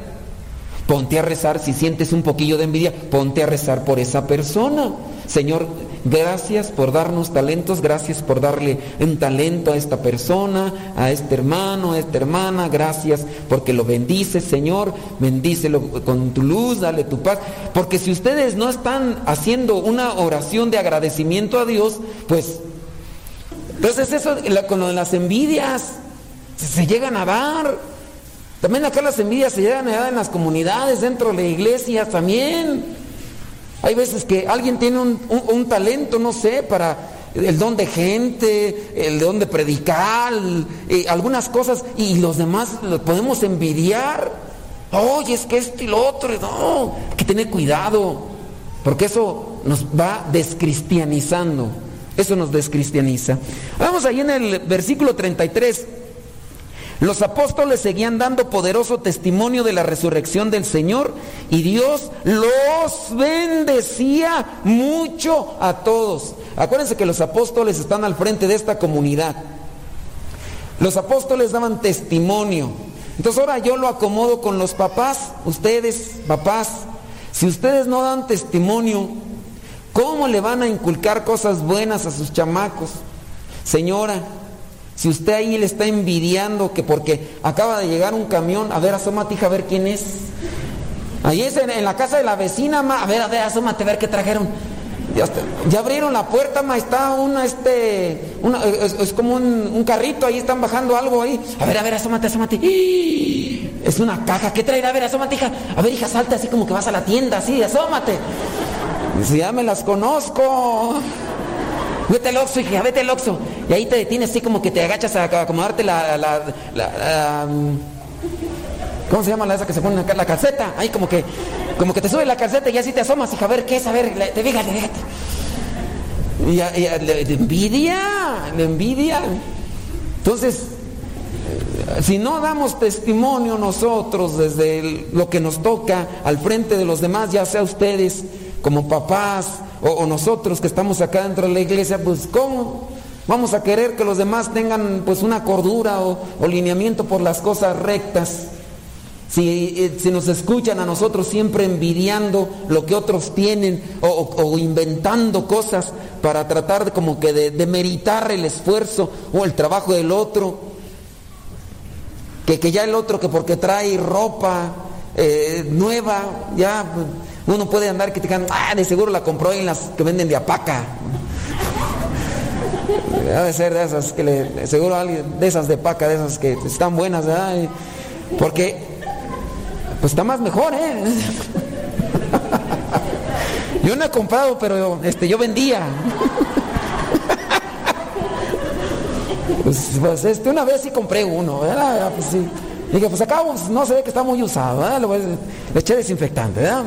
Ponte a rezar, si sientes un poquillo de envidia, ponte a rezar por esa persona. Señor, gracias por darnos talentos, gracias por darle un talento a esta persona, a este hermano, a esta hermana, gracias porque lo bendices, Señor, bendícelo con tu luz, dale tu paz. Porque si ustedes no están haciendo una oración de agradecimiento a Dios, pues, entonces eso con lo de las envidias, se llegan a dar. También acá las envidias se llegan a dar en las comunidades, dentro de la iglesia también. Hay veces que alguien tiene un, talento, no sé, para el don de gente, el don de predicar, eh, algunas cosas, y los demás los podemos envidiar. Oye, es que esto y lo otro, no, hay que tener cuidado, porque eso nos va descristianizando, eso nos descristianiza. Vamos ahí en el versículo 33. Los apóstoles seguían dando poderoso testimonio de la resurrección del Señor y Dios los bendecía mucho a todos. Acuérdense que los apóstoles están al frente de esta comunidad. Los apóstoles daban testimonio. Entonces ahora yo lo acomodo con los papás, ustedes, papás, si ustedes no dan testimonio, ¿cómo le van a inculcar cosas buenas a sus chamacos? Señora, si usted ahí le está envidiando que porque acaba de llegar un camión, a ver, asómate, hija, a ver quién es. Ahí es en, la casa de la vecina, ma. a ver, a ver, asómate, a ver qué trajeron. Ya, abrieron la puerta, ma, está una, este, es, como un, carrito, ahí están bajando algo ahí. A ver, a ver, asómate, asómate. Es una caja, ¿qué traerá? A ver, asómate, hija. A ver, hija, salta así como que vas a la tienda, así, asómate. Dice, ya me las conozco. Vete al Oxxo, hija, vete al Oxxo. Y ahí te detienes así como que te agachas a acomodarte la, la, ¿Cómo se llama la esa que se pone acá? La calceta. Ahí como que, como que te sube la calceta y así te asomas, hija, a ver qué es, a ver, te fíjate, fíjate. Y, y, le, envidia, le envidia. Entonces, eh, si no damos testimonio nosotros desde lo que nos toca al frente de los demás, ya sea ustedes como papás o, nosotros que estamos acá dentro de la iglesia, pues ¿cómo? Vamos a querer que los demás tengan pues una cordura o, lineamiento por las cosas rectas. Si, eh, si, nos escuchan a nosotros siempre envidiando lo que otros tienen o, inventando cosas para tratar de, como que de, meritar el esfuerzo o el trabajo del otro, que, que ya el otro que porque trae ropa eh, nueva, ya uno puede andar criticando, ah, de seguro la compró en las que venden de apaca. Debe ser de esas que le, seguro alguien, de esas de paca, de esas que están buenas, ¿verdad? Porque pues está más mejor, ¿eh? Yo no he comprado, pero este, yo vendía. Pues, pues, este, una vez sí compré uno, ¿verdad? Pues sí. Dije, pues acá no se ve que está muy usado, ¿verdad? Le, eché desinfectante, ¿verdad?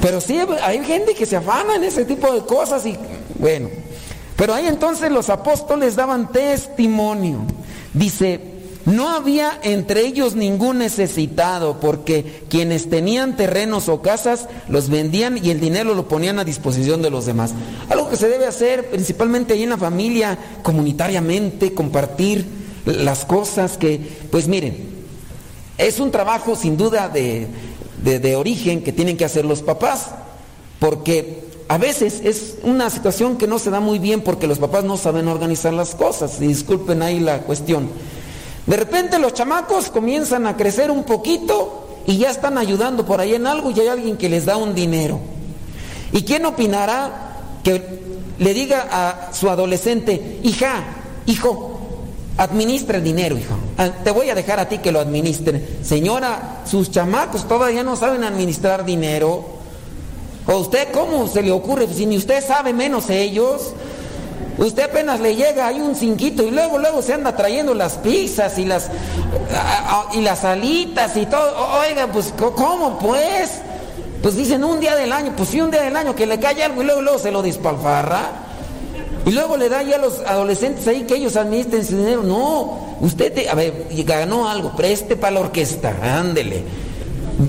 Pero sí, hay gente que se afana en ese tipo de cosas y bueno. Pero ahí entonces los apóstoles daban testimonio. Dice, no había entre ellos ningún necesitado, porque quienes tenían terrenos o casas los vendían y el dinero lo ponían a disposición de los demás. Algo que se debe hacer principalmente ahí en la familia, comunitariamente, compartir las cosas que, pues miren, es un trabajo sin duda de, de origen que tienen que hacer los papás, porque a veces es una situación que no se da muy bien porque los papás no saben organizar las cosas, y disculpen ahí la cuestión. De repente los chamacos comienzan a crecer un poquito y ya están ayudando por ahí en algo y hay alguien que les da un dinero. ¿Y quién opinará que le diga a su adolescente, hija, hijo, administra el dinero, hijo. Ah, te voy a dejar a ti que lo administre. Señora, sus chamacos todavía no saben administrar dinero. ¿O usted cómo se le ocurre? Si ni usted sabe menos ellos. Usted apenas le llega ahí un cinquito y luego, luego se anda trayendo las pizzas y las, y las alitas y todo. Oiga, pues, ¿cómo pues? Pues dicen un día del año, pues sí, un día del año que le cae algo y luego, luego se lo dispalfarra. Y luego le da ya a los adolescentes ahí que ellos administren su dinero. No, usted, a ver, ganó algo, preste para la orquesta, ándele.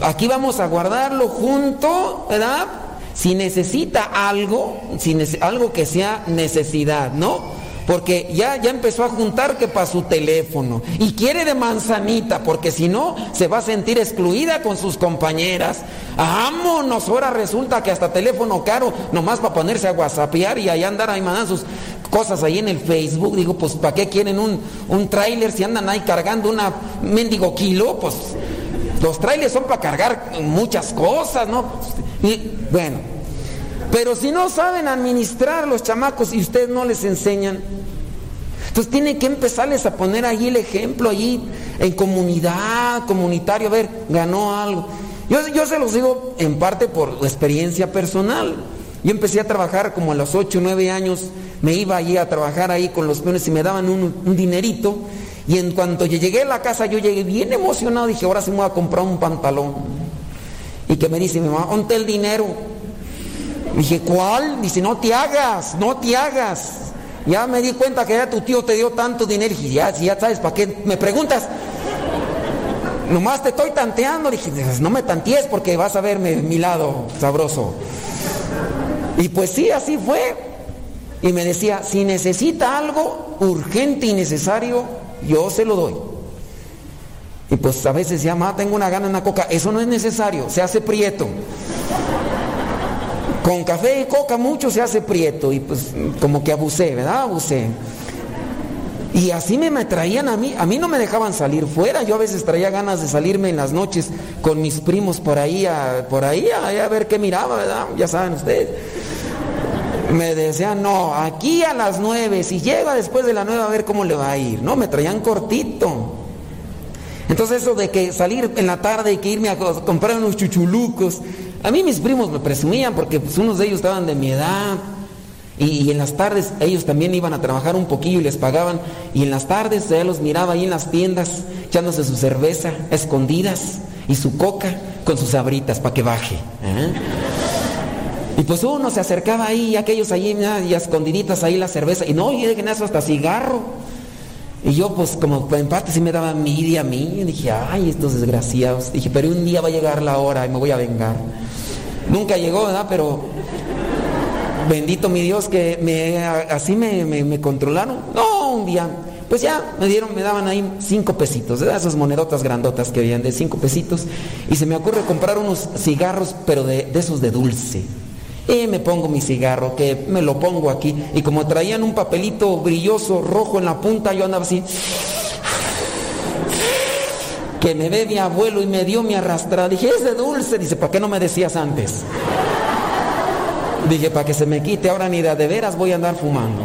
Aquí vamos a guardarlo junto, ¿verdad? Si necesita algo, si algo que sea necesidad, ¿no? Porque ya, ya empezó a juntar que para su teléfono. Y quiere de manzanita, porque si no, se va a sentir excluida con sus compañeras. Vámonos, ahora resulta que hasta teléfono caro, nomás para ponerse a whatsappear y ahí andar ahí mandando sus cosas ahí en el Facebook. Digo, pues ¿para qué quieren un, un tráiler si andan ahí cargando una mendigo kilo? Pues los trailers son para cargar muchas cosas, ¿no? Y bueno, pero si no saben administrar los chamacos y ustedes no les enseñan, entonces tienen que empezarles a poner ahí el ejemplo, allí en comunidad, comunitario, a ver, ganó algo. Yo, yo se los digo en parte por experiencia personal. Yo empecé a trabajar como a los 8 o 9 años, me iba allí a trabajar ahí con los peones y me daban un, dinerito y en cuanto llegué a la casa, yo llegué bien emocionado, dije, ahora sí me voy a comprar un pantalón. Y que me dice mi mamá, ¿dónde el dinero? Dije, ¿cuál? Dice, no te hagas, no te hagas. Ya me di cuenta que ya tu tío te dio tanto dinero. Y ya, ya sabes, ¿para qué me preguntas? Nomás te estoy tanteando. Dije, no me tantees porque vas a verme mi lado sabroso. Y pues sí, así fue. Y me decía, si necesita algo urgente y necesario, yo se lo doy. Y pues a veces decía, mamá, tengo una gana en una coca. Eso no es necesario, se hace prieto. Con café y coca mucho se hace prieto. Y pues como que abusé, ¿verdad? Abusé. Y así me, traían a mí, a mí no me dejaban salir fuera, yo a veces traía ganas de salirme en las noches con mis primos por ahí, a, por ahí, a, a ver qué miraba, ¿verdad? Ya saben ustedes. Me decían, no, aquí a las nueve, si llega después de la nueve a ver cómo le va a ir. No, me traían cortito. Entonces eso de que salir en la tarde y que irme a comprar unos chuchulucos, a mí mis primos me presumían porque pues, unos de ellos estaban de mi edad. Y, y, en las tardes ellos también iban a trabajar un poquillo y les pagaban. Y en las tardes ya los miraba ahí en las tiendas echándose su cerveza, escondidas, y su coca con sus abritas para que baje. ¿eh? Y pues uno se acercaba ahí, y aquellos ahí, y escondiditas ahí la cerveza. Y no, y dejen eso hasta cigarro. Y yo pues como en parte sí me daba a mí. Y dije, ay, estos desgraciados. Dije, pero un día va a llegar la hora y me voy a vengar. Nunca llegó, ¿verdad? Pero bendito mi Dios que me, así me, me, me, controlaron. No, un día, pues ya me dieron, me daban ahí cinco pesitos, ¿verdad? esas monedotas grandotas que habían de cinco pesitos. Y se me ocurre comprar unos cigarros, pero de, de esos de dulce. Y me pongo mi cigarro, que me lo pongo aquí. Y como traían un papelito brilloso rojo en la punta, yo andaba así. Que me ve mi abuelo y me dio mi arrastrada. Dije, es de dulce. Dice, ¿para qué no me decías antes? Dije, para que se me quite, ahora ni de, de veras voy a andar fumando.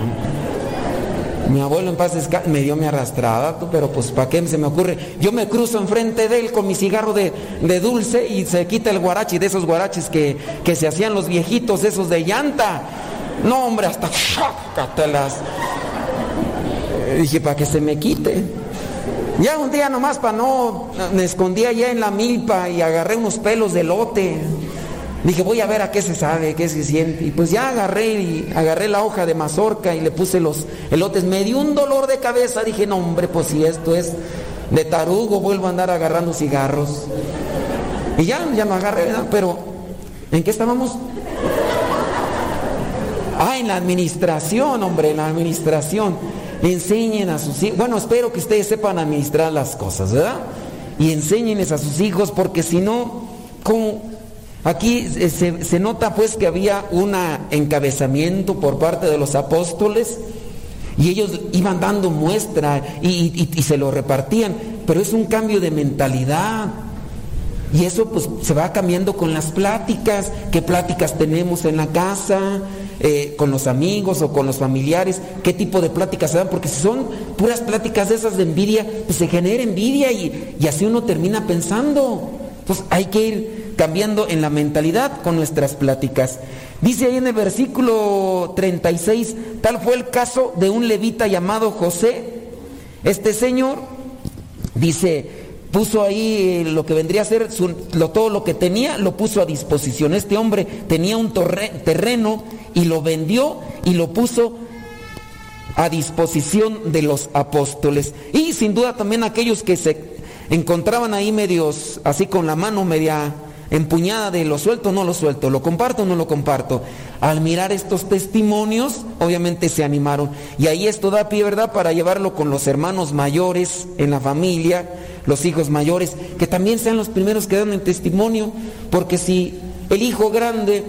Mi abuelo en paz me dio mi arrastrada, pero pues ¿para qué se me ocurre? Yo me cruzo enfrente de él con mi cigarro de, de dulce y se quita el guarachi, de esos guaraches que, que, se hacían los viejitos, esos de llanta. No, hombre, hasta las Dije, para que se me quite. Ya un día nomás para no, me escondí allá en la milpa y agarré unos pelos de lote. Dije, voy a ver a qué se sabe, qué se siente. Y pues ya agarré y agarré la hoja de mazorca y le puse los elotes. Me dio un dolor de cabeza. Dije, no, hombre, pues si esto es de tarugo, vuelvo a andar agarrando cigarros. Y ya, ya no agarré, ¿verdad? Pero, ¿en qué estábamos? Ah, en la administración, hombre, en la administración. Enseñen a sus hijos. Bueno, espero que ustedes sepan administrar las cosas, ¿verdad? Y enséñenles a sus hijos, porque si no, ¿cómo? Aquí se, se, nota pues que había un encabezamiento por parte de los apóstoles y ellos iban dando muestra y, se lo repartían, pero es un cambio de mentalidad. Y eso pues se va cambiando con las pláticas, qué pláticas tenemos en la casa, eh, con los amigos o con los familiares, qué tipo de pláticas se dan, porque si son puras pláticas de esas de envidia, pues se genera envidia y, y así uno termina pensando. Pues hay que ir cambiando en la mentalidad con nuestras pláticas. Dice ahí en el versículo 36, tal fue el caso de un levita llamado José. Este señor, dice, puso ahí lo que vendría a ser su, lo, todo lo que tenía, lo puso a disposición. Este hombre tenía un terreno y lo vendió y lo puso a disposición de los apóstoles. Y sin duda también aquellos que se encontraban ahí medios, así con la mano media empuñada de lo suelto o no lo suelto, lo comparto o no lo comparto. Al mirar estos testimonios, obviamente se animaron. Y ahí esto da pie, ¿verdad?, para llevarlo con los hermanos mayores en la familia, los hijos mayores, que también sean los primeros que dan el testimonio, porque si el hijo grande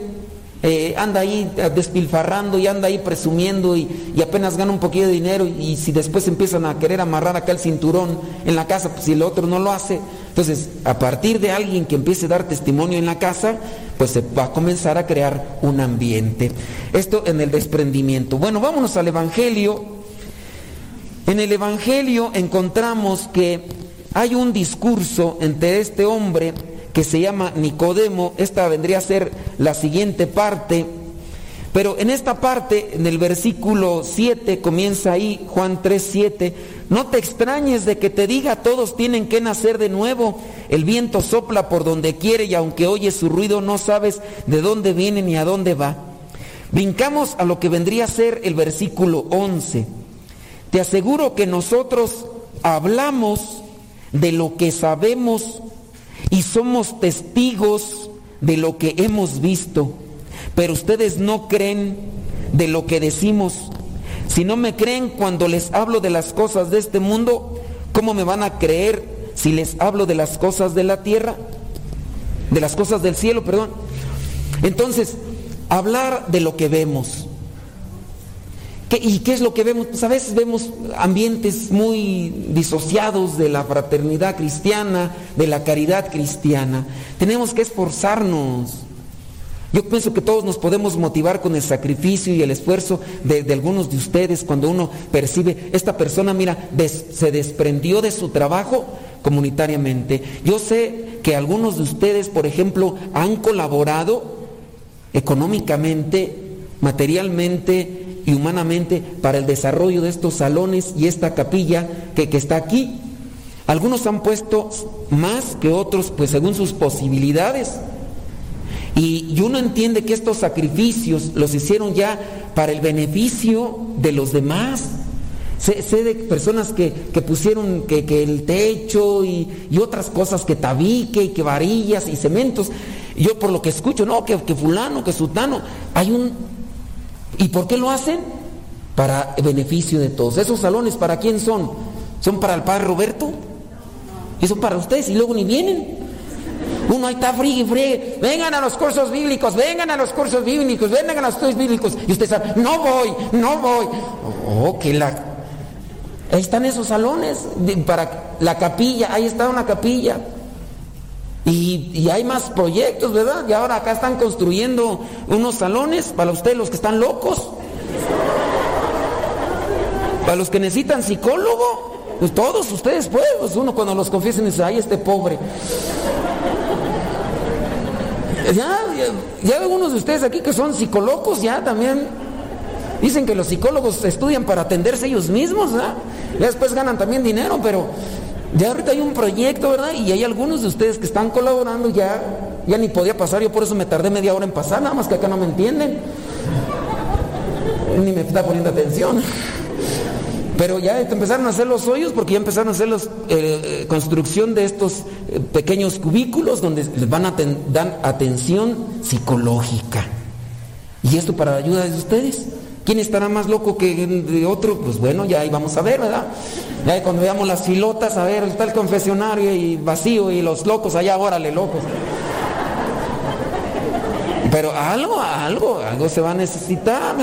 eh, anda ahí despilfarrando y anda ahí presumiendo y, y, apenas gana un poquito de dinero y, si después empiezan a querer amarrar acá el cinturón en la casa, pues si el otro no lo hace, entonces a partir de alguien que empiece a dar testimonio en la casa, pues se va a comenzar a crear un ambiente. Esto en el desprendimiento. Bueno, vámonos al Evangelio. En el Evangelio encontramos que hay un discurso entre este hombre que se llama Nicodemo, esta vendría a ser la siguiente parte, pero en esta parte, en el versículo 7, comienza ahí Juan 3, 7, no te extrañes de que te diga todos tienen que nacer de nuevo, el viento sopla por donde quiere y aunque oyes su ruido no sabes de dónde viene ni a dónde va. Brincamos a lo que vendría a ser el versículo 11. Te aseguro que nosotros hablamos de lo que sabemos y somos testigos de lo que hemos visto, pero ustedes no creen de lo que decimos. Si no me creen cuando les hablo de las cosas de este mundo, ¿cómo me van a creer si les hablo de las cosas de la tierra? De las cosas del cielo, perdón. Entonces, hablar de lo que vemos. ¿Y qué es lo que vemos? Pues a veces vemos ambientes muy disociados de la fraternidad cristiana, de la caridad cristiana. Tenemos que esforzarnos. Yo pienso que todos nos podemos motivar con el sacrificio y el esfuerzo de, algunos de ustedes cuando uno percibe, esta persona, mira, se desprendió de su trabajo comunitariamente. Yo sé que algunos de ustedes, por ejemplo, han colaborado económicamente, materialmente, y humanamente para el desarrollo de estos salones y esta capilla que, está aquí. Algunos han puesto más que otros, pues según sus posibilidades. Y, uno entiende que estos sacrificios los hicieron ya para el beneficio de los demás. Sé, de personas que, pusieron que, el techo y, otras cosas, que tabique y que varillas y cementos. Yo por lo que escucho, no, que, que fulano, que sutano, hay un ¿Y por qué lo hacen? Para beneficio de todos. ¿Esos salones para quién son? ¿Son para el padre Roberto? Y son para ustedes y luego ni vienen. Uno ahí está frío y frío. Vengan a los cursos bíblicos, vengan a los cursos bíblicos, vengan a los estudios bíblicos. Y ustedes saben, no voy, no voy. Oh, que la. Ahí están esos salones para la capilla, ahí está una capilla. Y, hay más proyectos, ¿verdad? Y ahora acá están construyendo unos salones para ustedes los que están locos. Para los que necesitan psicólogo. Pues todos ustedes pues, pues uno cuando los confiesen dice, ay, este pobre. Ya, ya, algunos de ustedes aquí que son psicólogos ya también dicen que los psicólogos estudian para atenderse ellos mismos, ¿verdad? Ya después ganan también dinero, pero ya ahorita hay un proyecto, ¿verdad? Y hay algunos de ustedes que están colaborando, ya, ya ni podía pasar, yo por eso me tardé media hora en pasar, nada más que acá no me entienden. Ni me está poniendo atención. Pero ya empezaron a hacer los hoyos porque ya empezaron a hacer la eh, eh, construcción de estos eh, pequeños cubículos donde les van a dar atención psicológica. Y esto para la ayuda de ustedes. ¿Quién estará más loco que otro? Pues bueno, ya ahí vamos a ver, ¿verdad? Ya cuando veamos las filotas, a ver, está el confesionario y vacío y los locos allá, órale, locos. Pero algo, algo, algo se va a necesitar.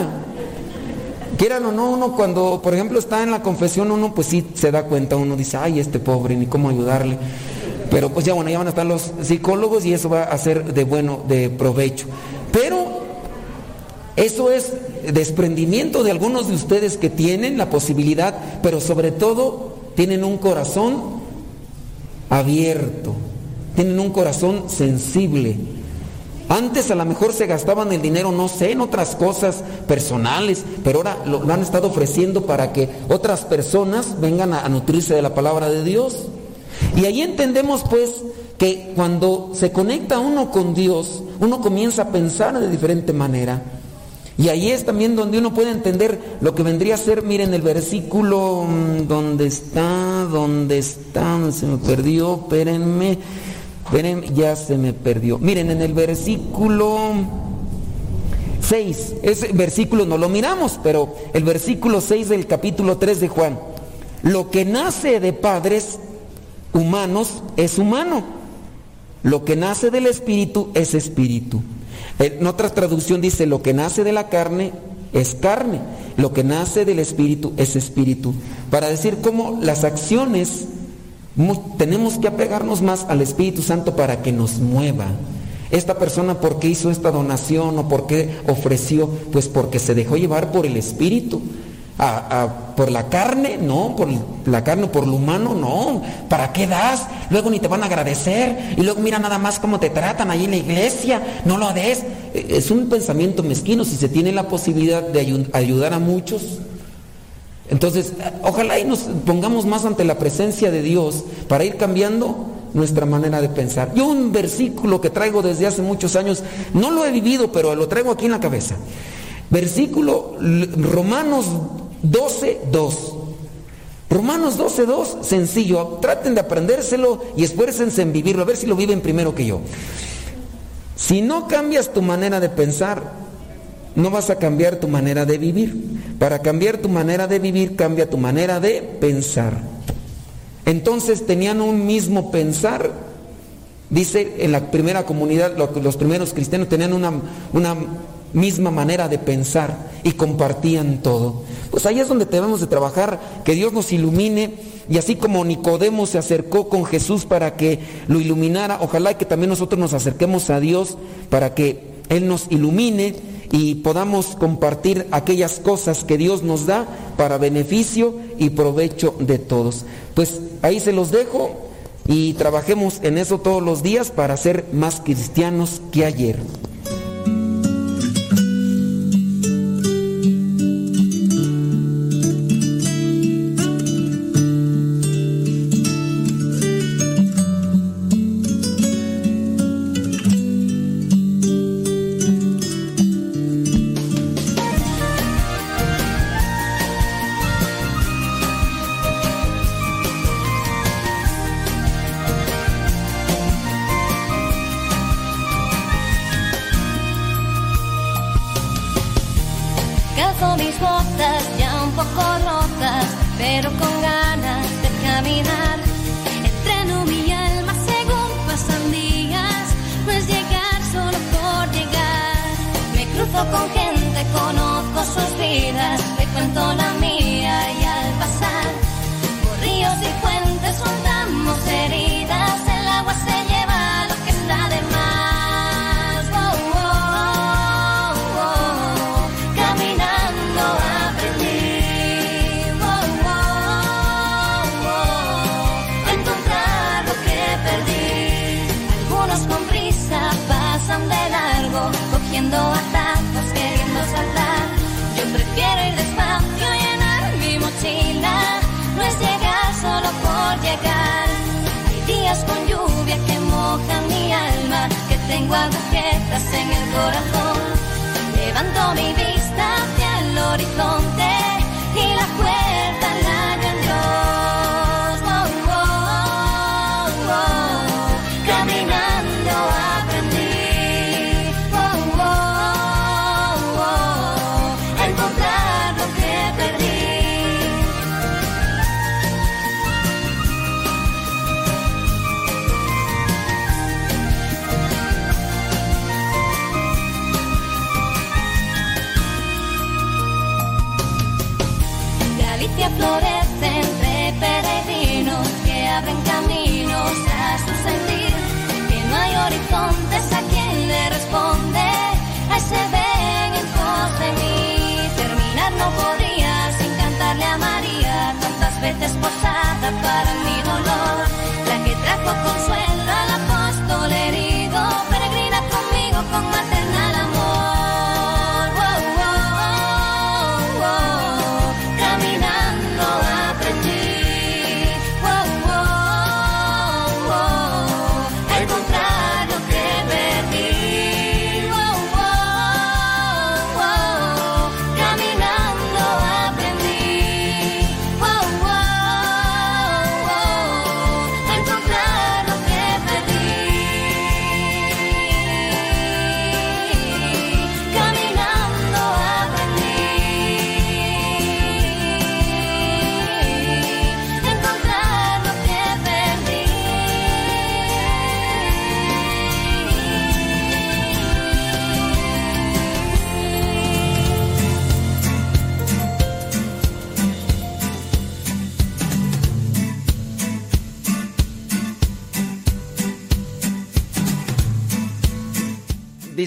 Quieran o no, uno cuando, por ejemplo, está en la confesión, uno pues sí se da cuenta, uno dice, ay, este pobre, ni cómo ayudarle. Pero pues ya bueno, ya van a estar los psicólogos y eso va a ser de bueno, de provecho. Pero eso es desprendimiento de algunos de ustedes que tienen la posibilidad, pero sobre todo tienen un corazón abierto, tienen un corazón sensible. Antes a lo mejor se gastaban el dinero, no sé, en otras cosas personales, pero ahora lo, han estado ofreciendo para que otras personas vengan a, a nutrirse de la palabra de Dios. Y ahí entendemos pues que cuando se conecta uno con Dios, uno comienza a pensar de diferente manera. Y ahí es también donde uno puede entender lo que vendría a ser, miren el versículo, mm, ¿dónde está? ¿Dónde está? Se me perdió, espérenme, espérenme, ya se me perdió. Miren, en el versículo 6, ese versículo no lo miramos, pero el versículo 6 del capítulo 3 de Juan, lo que nace de padres humanos es humano, lo que nace del espíritu es espíritu. En otra traducción dice, lo que nace de la carne es carne, lo que nace del espíritu es espíritu. Para decir cómo las acciones tenemos que apegarnos más al Espíritu Santo para que nos mueva. Esta persona, ¿por qué hizo esta donación o por qué ofreció? Pues porque se dejó llevar por el Espíritu por la carne, no, por la carne, por lo humano, no. ¿Para qué das? Luego ni te van a agradecer y luego mira nada más cómo te tratan ahí en la iglesia, no lo des. E, es un pensamiento mezquino si se tiene la posibilidad de ayudar a muchos. Entonces, ojalá y nos pongamos más ante la presencia de Dios para ir cambiando nuestra manera de pensar. Yo un versículo que traigo desde hace muchos años, no lo he vivido, pero lo traigo aquí en la cabeza. Versículo Romanos 12, 2. Romanos 12, 2, sencillo. Traten de aprendérselo y esfuércense en vivirlo, a ver si lo viven primero que yo. Si no cambias tu manera de pensar, no vas a cambiar tu manera de vivir. Para cambiar tu manera de vivir, cambia tu manera de pensar. Entonces tenían un mismo pensar. Dice en la primera comunidad, los primeros cristianos tenían una, una misma manera de pensar y compartían todo. Pues ahí es donde debemos de trabajar, que Dios nos ilumine y así como Nicodemo se acercó con Jesús para que lo iluminara, ojalá que también nosotros nos acerquemos a Dios para que Él nos ilumine y podamos compartir aquellas cosas que Dios nos da para beneficio y provecho de todos. Pues ahí se los dejo y trabajemos en eso todos los días para ser más cristianos que ayer.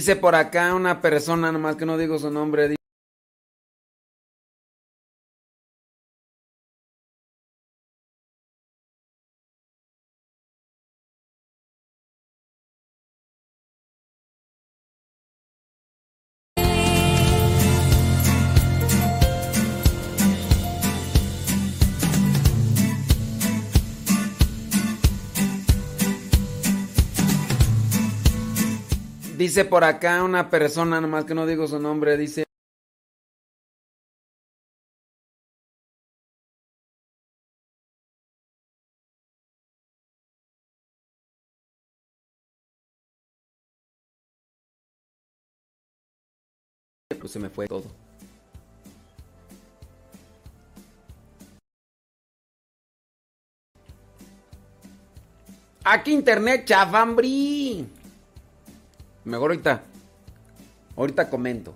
Dice por acá una persona, nomás que no digo su nombre. Dice por acá una persona, nomás que no digo su nombre, dice... Pues se me fue todo. Aquí internet, chavambri. Mejor ahorita. Ahorita comento.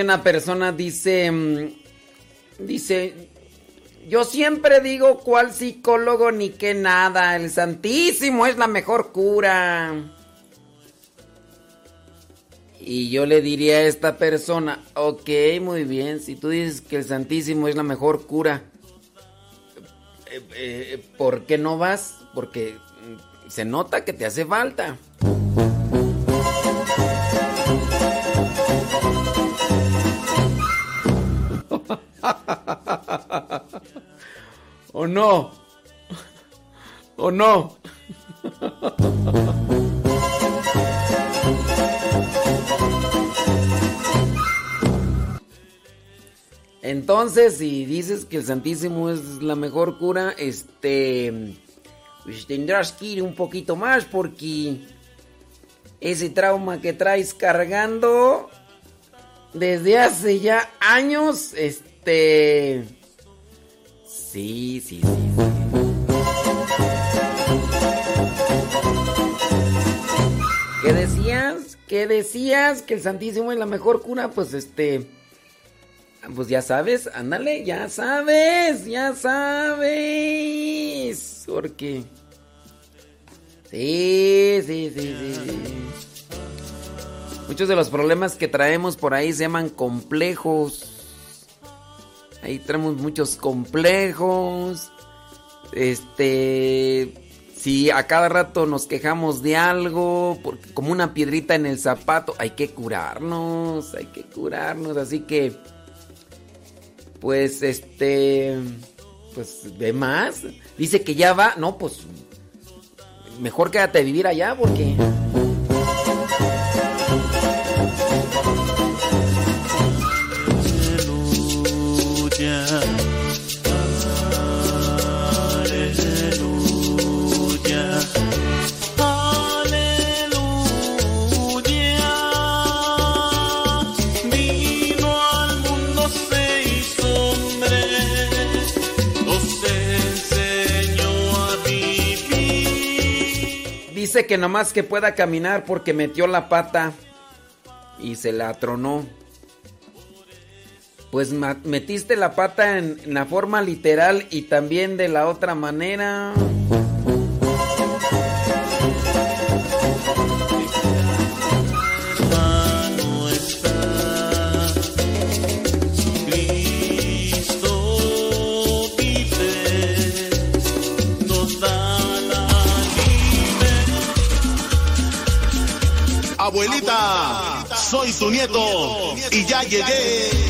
Una persona, dice, mm, dice, yo siempre digo cuál psicólogo ni qué nada, el Santísimo es la mejor cura. Y yo le diría a esta persona, ok, muy bien, si tú dices que el Santísimo es la mejor cura, eh, eh, ¿por qué no vas? Porque se nota que te hace falta. No? ¿O no? Entonces, si dices que el Santísimo es la mejor cura, este, pues tendrás que ir un poquito más porque ese trauma que traes cargando desde hace ya años, este, sí, sí, sí. ¿Qué decías? ¿Qué decías? Que el Santísimo es la mejor cura, pues este... Pues ya sabes, ándale, ya sabes, ya sabes. Porque... Sí, sí, sí, sí, sí. Muchos de los problemas que traemos por ahí se llaman complejos. Ahí traemos muchos complejos. Este... Si a cada rato nos quejamos de algo, como una piedrita en el zapato, hay que curarnos, hay que curarnos. Así que, pues, este, pues, ve más. Dice que ya va, no, pues, mejor quédate a vivir allá porque... Dice que nomás que pueda caminar porque metió la pata y se la tronó. Pues metiste la pata en la forma literal y también de la otra manera. soy tu nieto y ya llegué.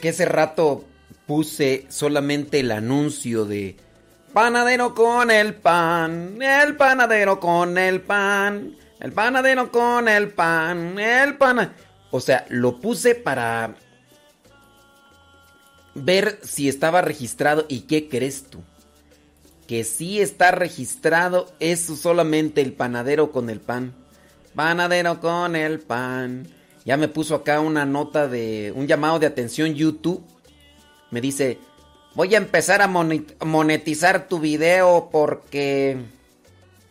Que ese rato puse solamente el anuncio de panadero con el pan, el panadero con el pan, el panadero con el pan, el pan. O sea, lo puse para ver si estaba registrado y qué crees tú. Que sí está registrado, eso solamente el panadero con el pan. Panadero con el pan. Ya me puso acá una nota de un llamado de atención YouTube. Me dice, voy a empezar a monetizar tu video porque...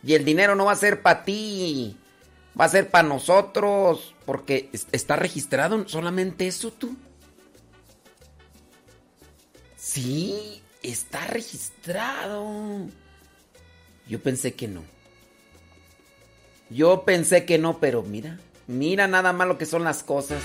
Y el dinero no va a ser para ti, va a ser para nosotros, porque es- está registrado solamente eso tú. Sí, está registrado. Yo pensé que no. Yo pensé que no, pero mira, mira nada más lo que son las cosas.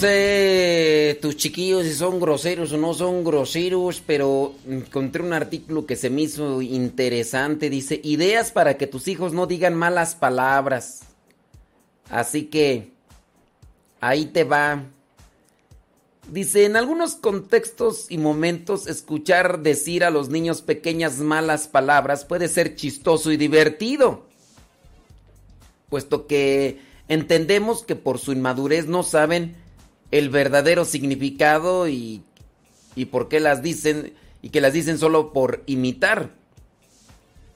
Sé tus chiquillos si son groseros o no son groseros, pero encontré un artículo que se me hizo interesante. Dice, ideas para que tus hijos no digan malas palabras. Así que, ahí te va. Dice, en algunos contextos y momentos escuchar decir a los niños pequeñas malas palabras puede ser chistoso y divertido, puesto que entendemos que por su inmadurez no saben el verdadero significado y, y por qué las dicen y que las dicen solo por imitar.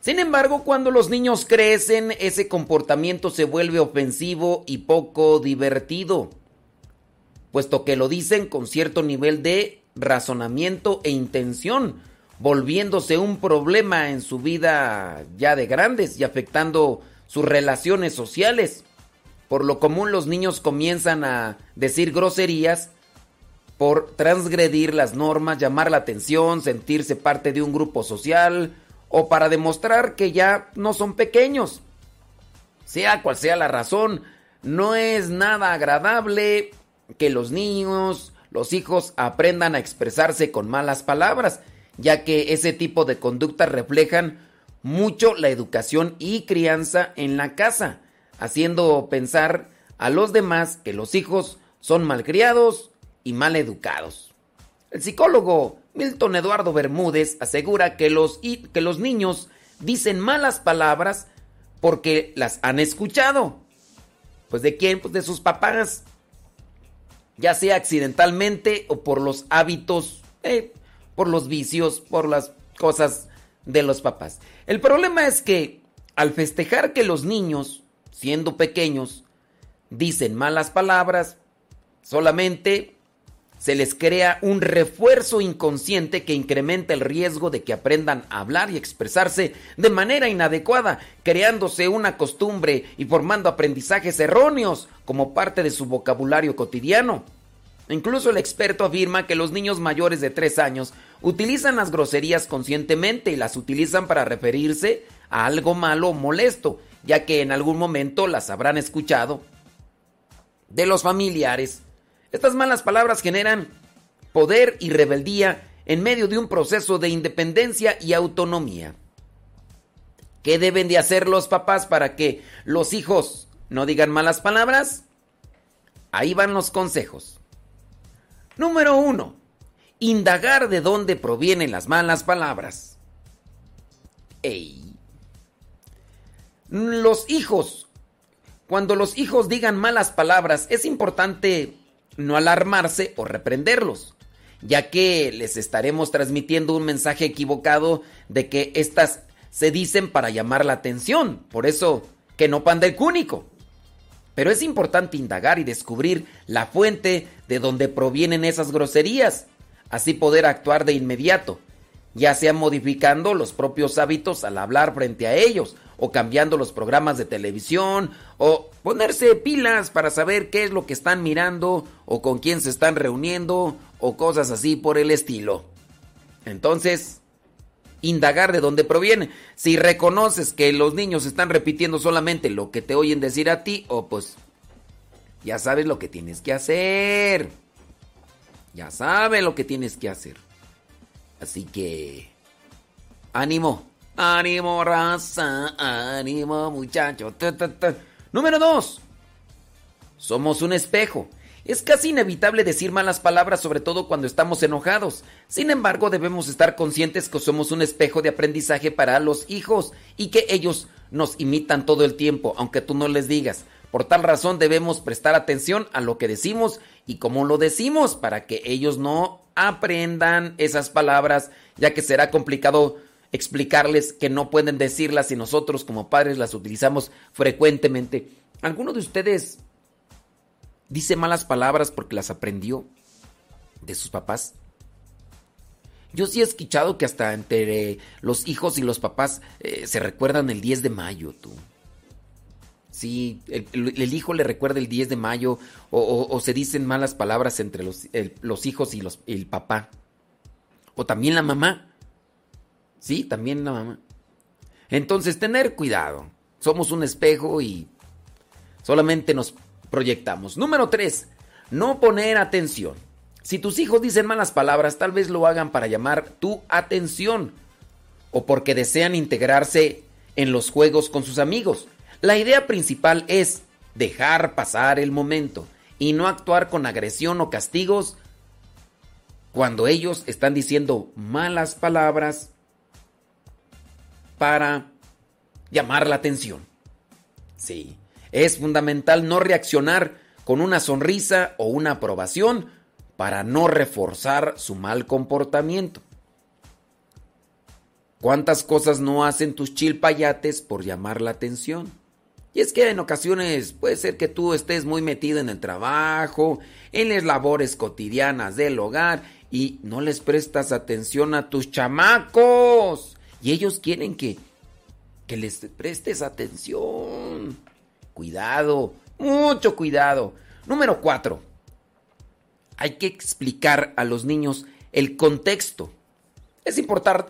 Sin embargo, cuando los niños crecen, ese comportamiento se vuelve ofensivo y poco divertido puesto que lo dicen con cierto nivel de razonamiento e intención, volviéndose un problema en su vida ya de grandes y afectando sus relaciones sociales. Por lo común los niños comienzan a decir groserías por transgredir las normas, llamar la atención, sentirse parte de un grupo social o para demostrar que ya no son pequeños. Sea cual sea la razón, no es nada agradable que los niños, los hijos aprendan a expresarse con malas palabras, ya que ese tipo de conductas reflejan mucho la educación y crianza en la casa, haciendo pensar a los demás que los hijos son malcriados y mal educados. El psicólogo Milton Eduardo Bermúdez asegura que los, que los niños dicen malas palabras porque las han escuchado. ¿Pues de quién? Pues de sus papás ya sea accidentalmente o por los hábitos, eh, por los vicios, por las cosas de los papás. El problema es que al festejar que los niños, siendo pequeños, dicen malas palabras, solamente se les crea un refuerzo inconsciente que incrementa el riesgo de que aprendan a hablar y expresarse de manera inadecuada, creándose una costumbre y formando aprendizajes erróneos como parte de su vocabulario cotidiano. Incluso el experto afirma que los niños mayores de 3 años utilizan las groserías conscientemente y las utilizan para referirse a algo malo o molesto, ya que en algún momento las habrán escuchado de los familiares estas malas palabras generan poder y rebeldía en medio de un proceso de independencia y autonomía. ¿Qué deben de hacer los papás para que los hijos no digan malas palabras? Ahí van los consejos. Número uno, indagar de dónde provienen las malas palabras. Ey. Los hijos, cuando los hijos digan malas palabras, es importante no alarmarse o reprenderlos, ya que les estaremos transmitiendo un mensaje equivocado de que éstas se dicen para llamar la atención, por eso que no panda el cúnico. Pero es importante indagar y descubrir la fuente de donde provienen esas groserías, así poder actuar de inmediato, ya sea modificando los propios hábitos al hablar frente a ellos, o cambiando los programas de televisión, o ponerse pilas para saber qué es lo que están mirando, o con quién se están reuniendo, o cosas así por el estilo. Entonces, indagar de dónde proviene. Si reconoces que los niños están repitiendo solamente lo que te oyen decir a ti, o pues ya sabes lo que tienes que hacer. Ya sabes lo que tienes que hacer. Así que... Ánimo. Ánimo, raza, ánimo, muchacho. Número 2. Somos un espejo. Es casi inevitable decir malas palabras, sobre todo cuando estamos enojados. Sin embargo, debemos estar conscientes que somos un espejo de aprendizaje para los hijos y que ellos nos imitan todo el tiempo, aunque tú no les digas. Por tal razón debemos prestar atención a lo que decimos y cómo lo decimos para que ellos no aprendan esas palabras, ya que será complicado explicarles que no pueden decirlas y nosotros como padres las utilizamos frecuentemente. ¿Alguno de ustedes dice malas palabras porque las aprendió de sus papás? Yo sí he escuchado que hasta entre los hijos y los papás eh, se recuerdan el 10 de mayo, tú. Sí, el, hijo le recuerda el 10 de mayo o, se dicen malas palabras entre los, los hijos y, los, el papá. O también la mamá. Sí, también la mamá. Entonces, tener cuidado. Somos un espejo y solamente nos proyectamos. Número 3. no poner atención. Si tus hijos dicen malas palabras, tal vez lo hagan para llamar tu atención o porque desean integrarse en los juegos con sus amigos. La idea principal es dejar pasar el momento y no actuar con agresión o castigos cuando ellos están diciendo malas palabras para llamar la atención. Sí, es fundamental no reaccionar con una sonrisa o una aprobación para no reforzar su mal comportamiento. ¿Cuántas cosas no hacen tus chilpayates por llamar la atención? Y es que en ocasiones puede ser que tú estés muy metido en el trabajo, en las labores cotidianas del hogar y no les prestas atención a tus chamacos. Y ellos quieren que, que les prestes atención. Cuidado, mucho cuidado. Número cuatro. Hay que explicar a los niños el contexto. Es,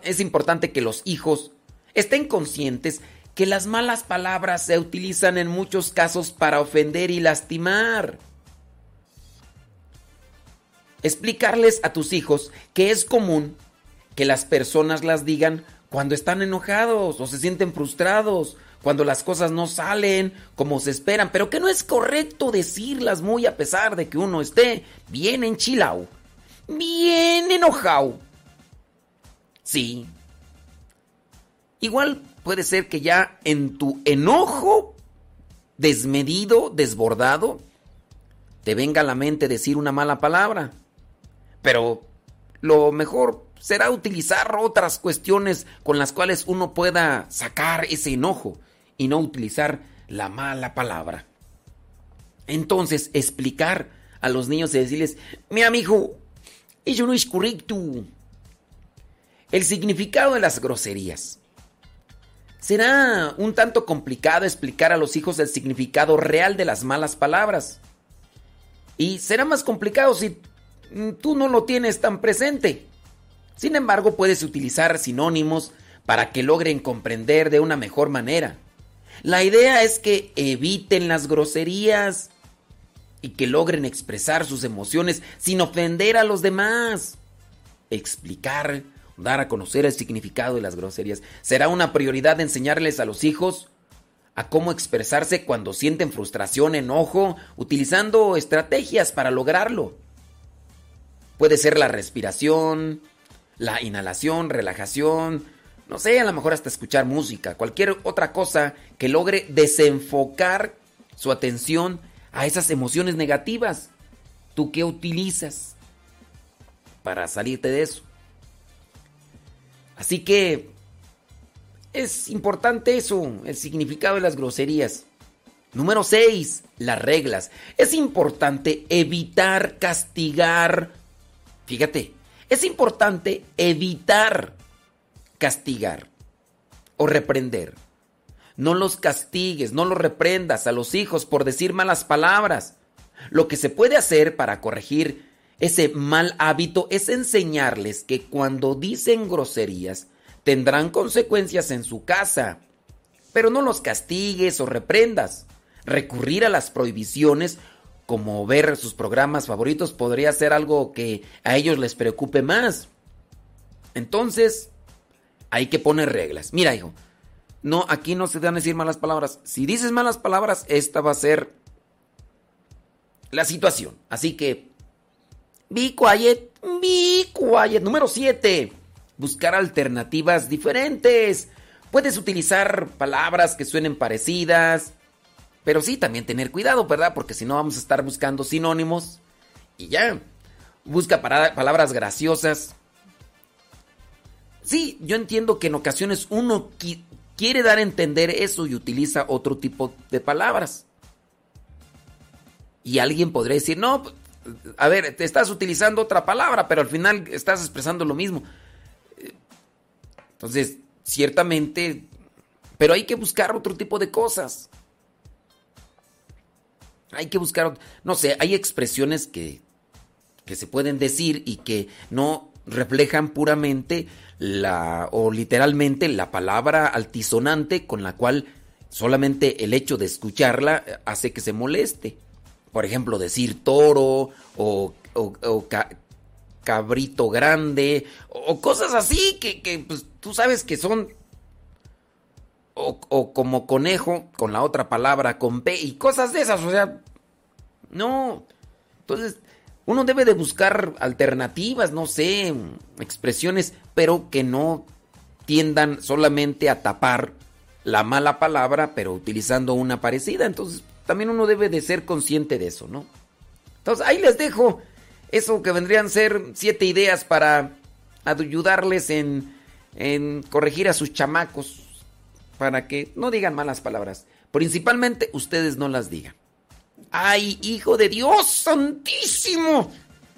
es importante que los hijos estén conscientes que las malas palabras se utilizan en muchos casos para ofender y lastimar. Explicarles a tus hijos que es común que las personas las digan cuando están enojados o se sienten frustrados, cuando las cosas no salen como se esperan, pero que no es correcto decirlas muy a pesar de que uno esté bien enchilado, bien enojado. Sí. Igual puede ser que ya en tu enojo desmedido, desbordado, te venga a la mente decir una mala palabra. Pero lo mejor será utilizar otras cuestiones con las cuales uno pueda sacar ese enojo y no utilizar la mala palabra. Entonces, explicar a los niños y decirles, mi amigo, ello no es correcto. El significado de las groserías. Será un tanto complicado explicar a los hijos el significado real de las malas palabras. Y será más complicado si tú no lo tienes tan presente. Sin embargo, puedes utilizar sinónimos para que logren comprender de una mejor manera. La idea es que eviten las groserías y que logren expresar sus emociones sin ofender a los demás. Explicar, dar a conocer el significado de las groserías. Será una prioridad enseñarles a los hijos a cómo expresarse cuando sienten frustración, enojo, utilizando estrategias para lograrlo. Puede ser la respiración, la inhalación, relajación, no sé, a lo mejor hasta escuchar música, cualquier otra cosa que logre desenfocar su atención a esas emociones negativas. ¿Tú qué utilizas para salirte de eso? Así que es importante eso, el significado de las groserías. Número 6, las reglas. Es importante evitar castigar Fíjate, es importante evitar castigar o reprender. No los castigues, no los reprendas a los hijos por decir malas palabras. Lo que se puede hacer para corregir ese mal hábito es enseñarles que cuando dicen groserías tendrán consecuencias en su casa. Pero no los castigues o reprendas. Recurrir a las prohibiciones como ver sus programas favoritos podría ser algo que a ellos les preocupe más. Entonces, hay que poner reglas. Mira, hijo, no, aquí no se dan a decir malas palabras. Si dices malas palabras, esta va a ser la situación. Así que, be quiet, quiet. Número 7. Buscar alternativas diferentes. Puedes utilizar palabras que suenen parecidas pero sí, también tener cuidado, ¿verdad? Porque si no vamos a estar buscando sinónimos y ya. Busca palabras graciosas. Sí, yo entiendo que en ocasiones uno quiere dar a entender eso y utiliza otro tipo de palabras. Y alguien podría decir, no, a ver, te estás utilizando otra palabra, pero al final estás expresando lo mismo. Entonces, ciertamente, pero hay que buscar otro tipo de cosas. Hay que buscar, no sé, hay expresiones que, que se pueden decir y que no reflejan puramente la o literalmente la palabra altisonante con la cual solamente el hecho de escucharla hace que se moleste. Por ejemplo, decir toro o, cabrito grande o, cosas así que, pues, tú sabes que son o, o, como conejo con la otra palabra con P y cosas de esas, o sea, no. Entonces, uno debe de buscar alternativas, no sé, expresiones, pero que no tiendan solamente a tapar la mala palabra, pero utilizando una parecida. Entonces, también uno debe de ser consciente de eso, ¿no? Entonces, ahí les dejo eso que vendrían a ser siete ideas para ayudarles en, en corregir a sus chamacos, para que no digan malas palabras. Principalmente ustedes no las digan. ¡Ay, hijo de Dios santísimo!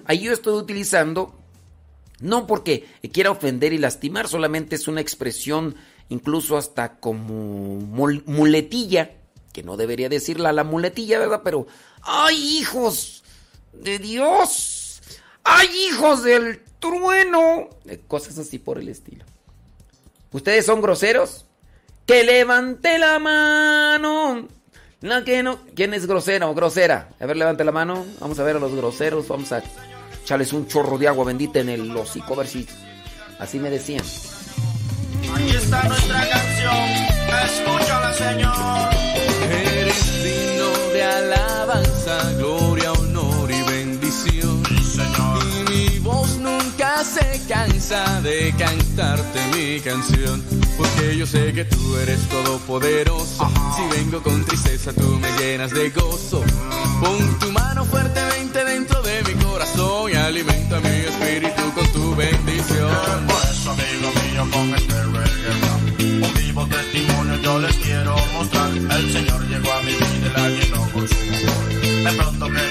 Ahí yo estoy utilizando, no porque quiera ofender y lastimar, solamente es una expresión incluso hasta como muletilla, que no debería decirla la muletilla, ¿verdad? Pero, ¡ay, hijos de Dios! ¡Ay, hijos del trueno! Cosas así por el estilo. ¿Ustedes son groseros? Que levante la mano. No, que no. ¿Quién es grosero o grosera? A ver, levante la mano. Vamos a ver a los groseros. Vamos a echarles un chorro de agua bendita en el hocico, a ver si. Así me decían. Aquí está nuestra canción. Señor. Eres digno de alabanza, gloria, honor y bendición. Señor. Y mi voz nunca se cansa de cantarte mi canción. Porque yo sé que tú eres todopoderoso. Si vengo con tristeza, tú me llenas de gozo. Pon tu mano fuertemente dentro de mi corazón y alimenta mi espíritu con tu bendición. Por eso, amigo amor. De pronto que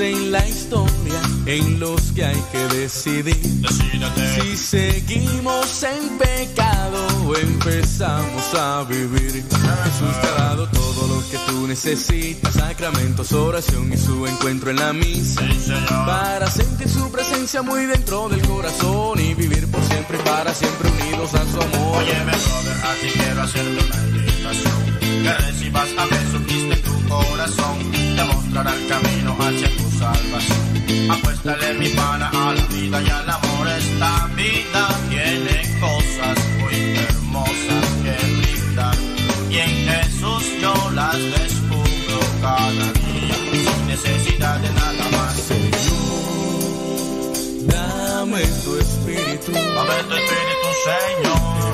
en la historia en los que hay que decidir Decídete. si seguimos en pecado o empezamos a vivir. Jesús te ha dado todo lo que tú necesitas, sacramentos, oración y su encuentro en la misa. Sí. Para sentir su presencia muy dentro del corazón y vivir por siempre y para siempre unidos a su amor. Óyeme, brother, a ti quiero hacerte una invitación. Que recibas a Jesucristo en tu corazón. Te mostrará el camino hacia tu salvación. Apuéstale mi pana a la vida y al amor. Esta vida tiene cosas muy hermosas que brindar. Y en Jesús yo las descubro cada día. Sin necesidad de nada más. Dame tu espíritu. Dame tu espíritu, Señor.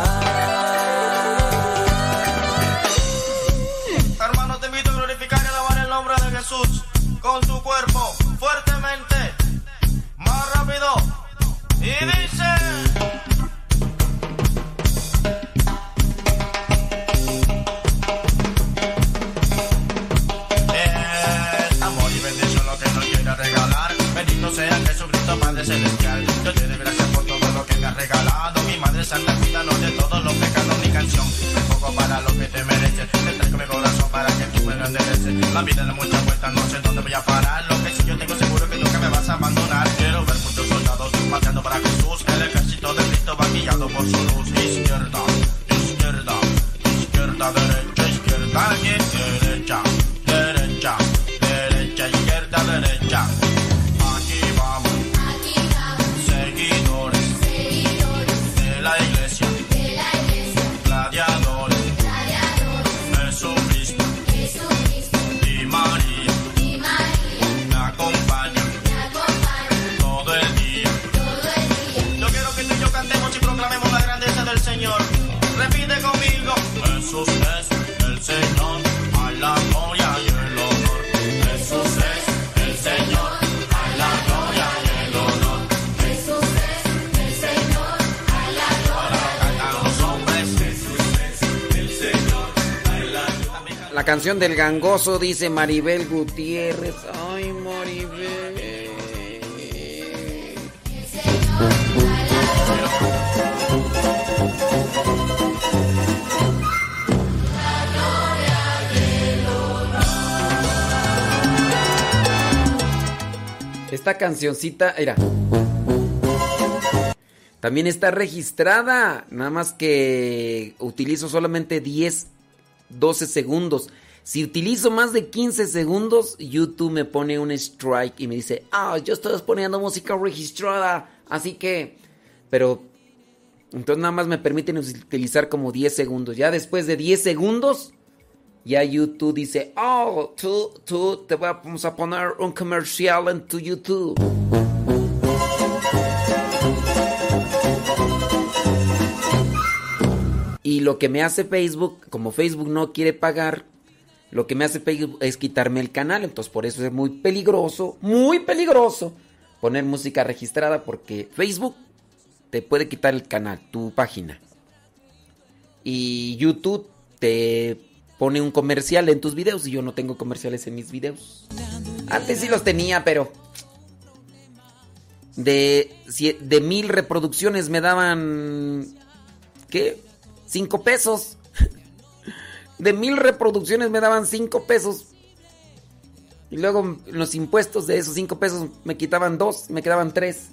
Con tu cuerpo fuertemente. Más rápido. Y dice. Amor y bendición lo que nos quiere regalar. Bendito sea Jesucristo, Padre Celestial. Yo te doy gracias por todo lo que me has regalado. Mi Madre Santa, cuídanos de todos los pecados. Mi canción, un poco para lo que te mereces. Te traigo mi corazón para que tú me lo endereces. La vida da muchas voy a parar. Del gangoso dice Maribel Gutiérrez. Ay, Maribel. Esta cancioncita, era. También está registrada, nada más que utilizo solamente 10, 12 segundos. Si utilizo más de 15 segundos, YouTube me pone un strike y me dice, ah, yo estoy poniendo música registrada. Así que, pero, entonces nada más me permiten utilizar como 10 segundos. Ya después de 10 segundos, ya YouTube dice, oh, tú, tú, te vamos a poner un comercial en tu YouTube. Y lo que me hace Facebook, como Facebook no quiere pagar, lo que me hace Facebook es quitarme el canal. Entonces por eso es muy peligroso, muy peligroso poner música registrada porque Facebook te puede quitar el canal, tu página. Y YouTube te pone un comercial en tus videos y yo no tengo comerciales en mis videos. Antes sí los tenía, pero de, de mil reproducciones me daban, ¿qué? Cinco pesos. De mil reproducciones me daban cinco pesos. Y luego los impuestos de esos cinco pesos me quitaban dos, me quedaban tres.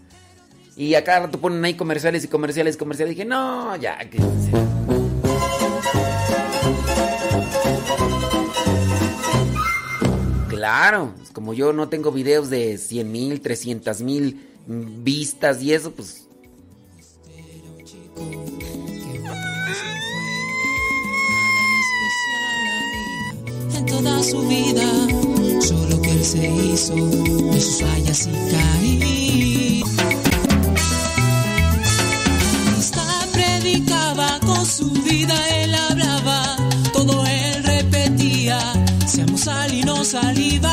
Y acá rato ponen ahí comerciales y comerciales y comerciales. Dije, no, ya. Claro, como yo no tengo videos de 100 mil, 300 mil vistas y eso, pues... En toda su vida, solo que él se hizo de sus fallas y caí. Esta predicaba con su vida, él hablaba, todo él repetía. Seamos sal y no saliva,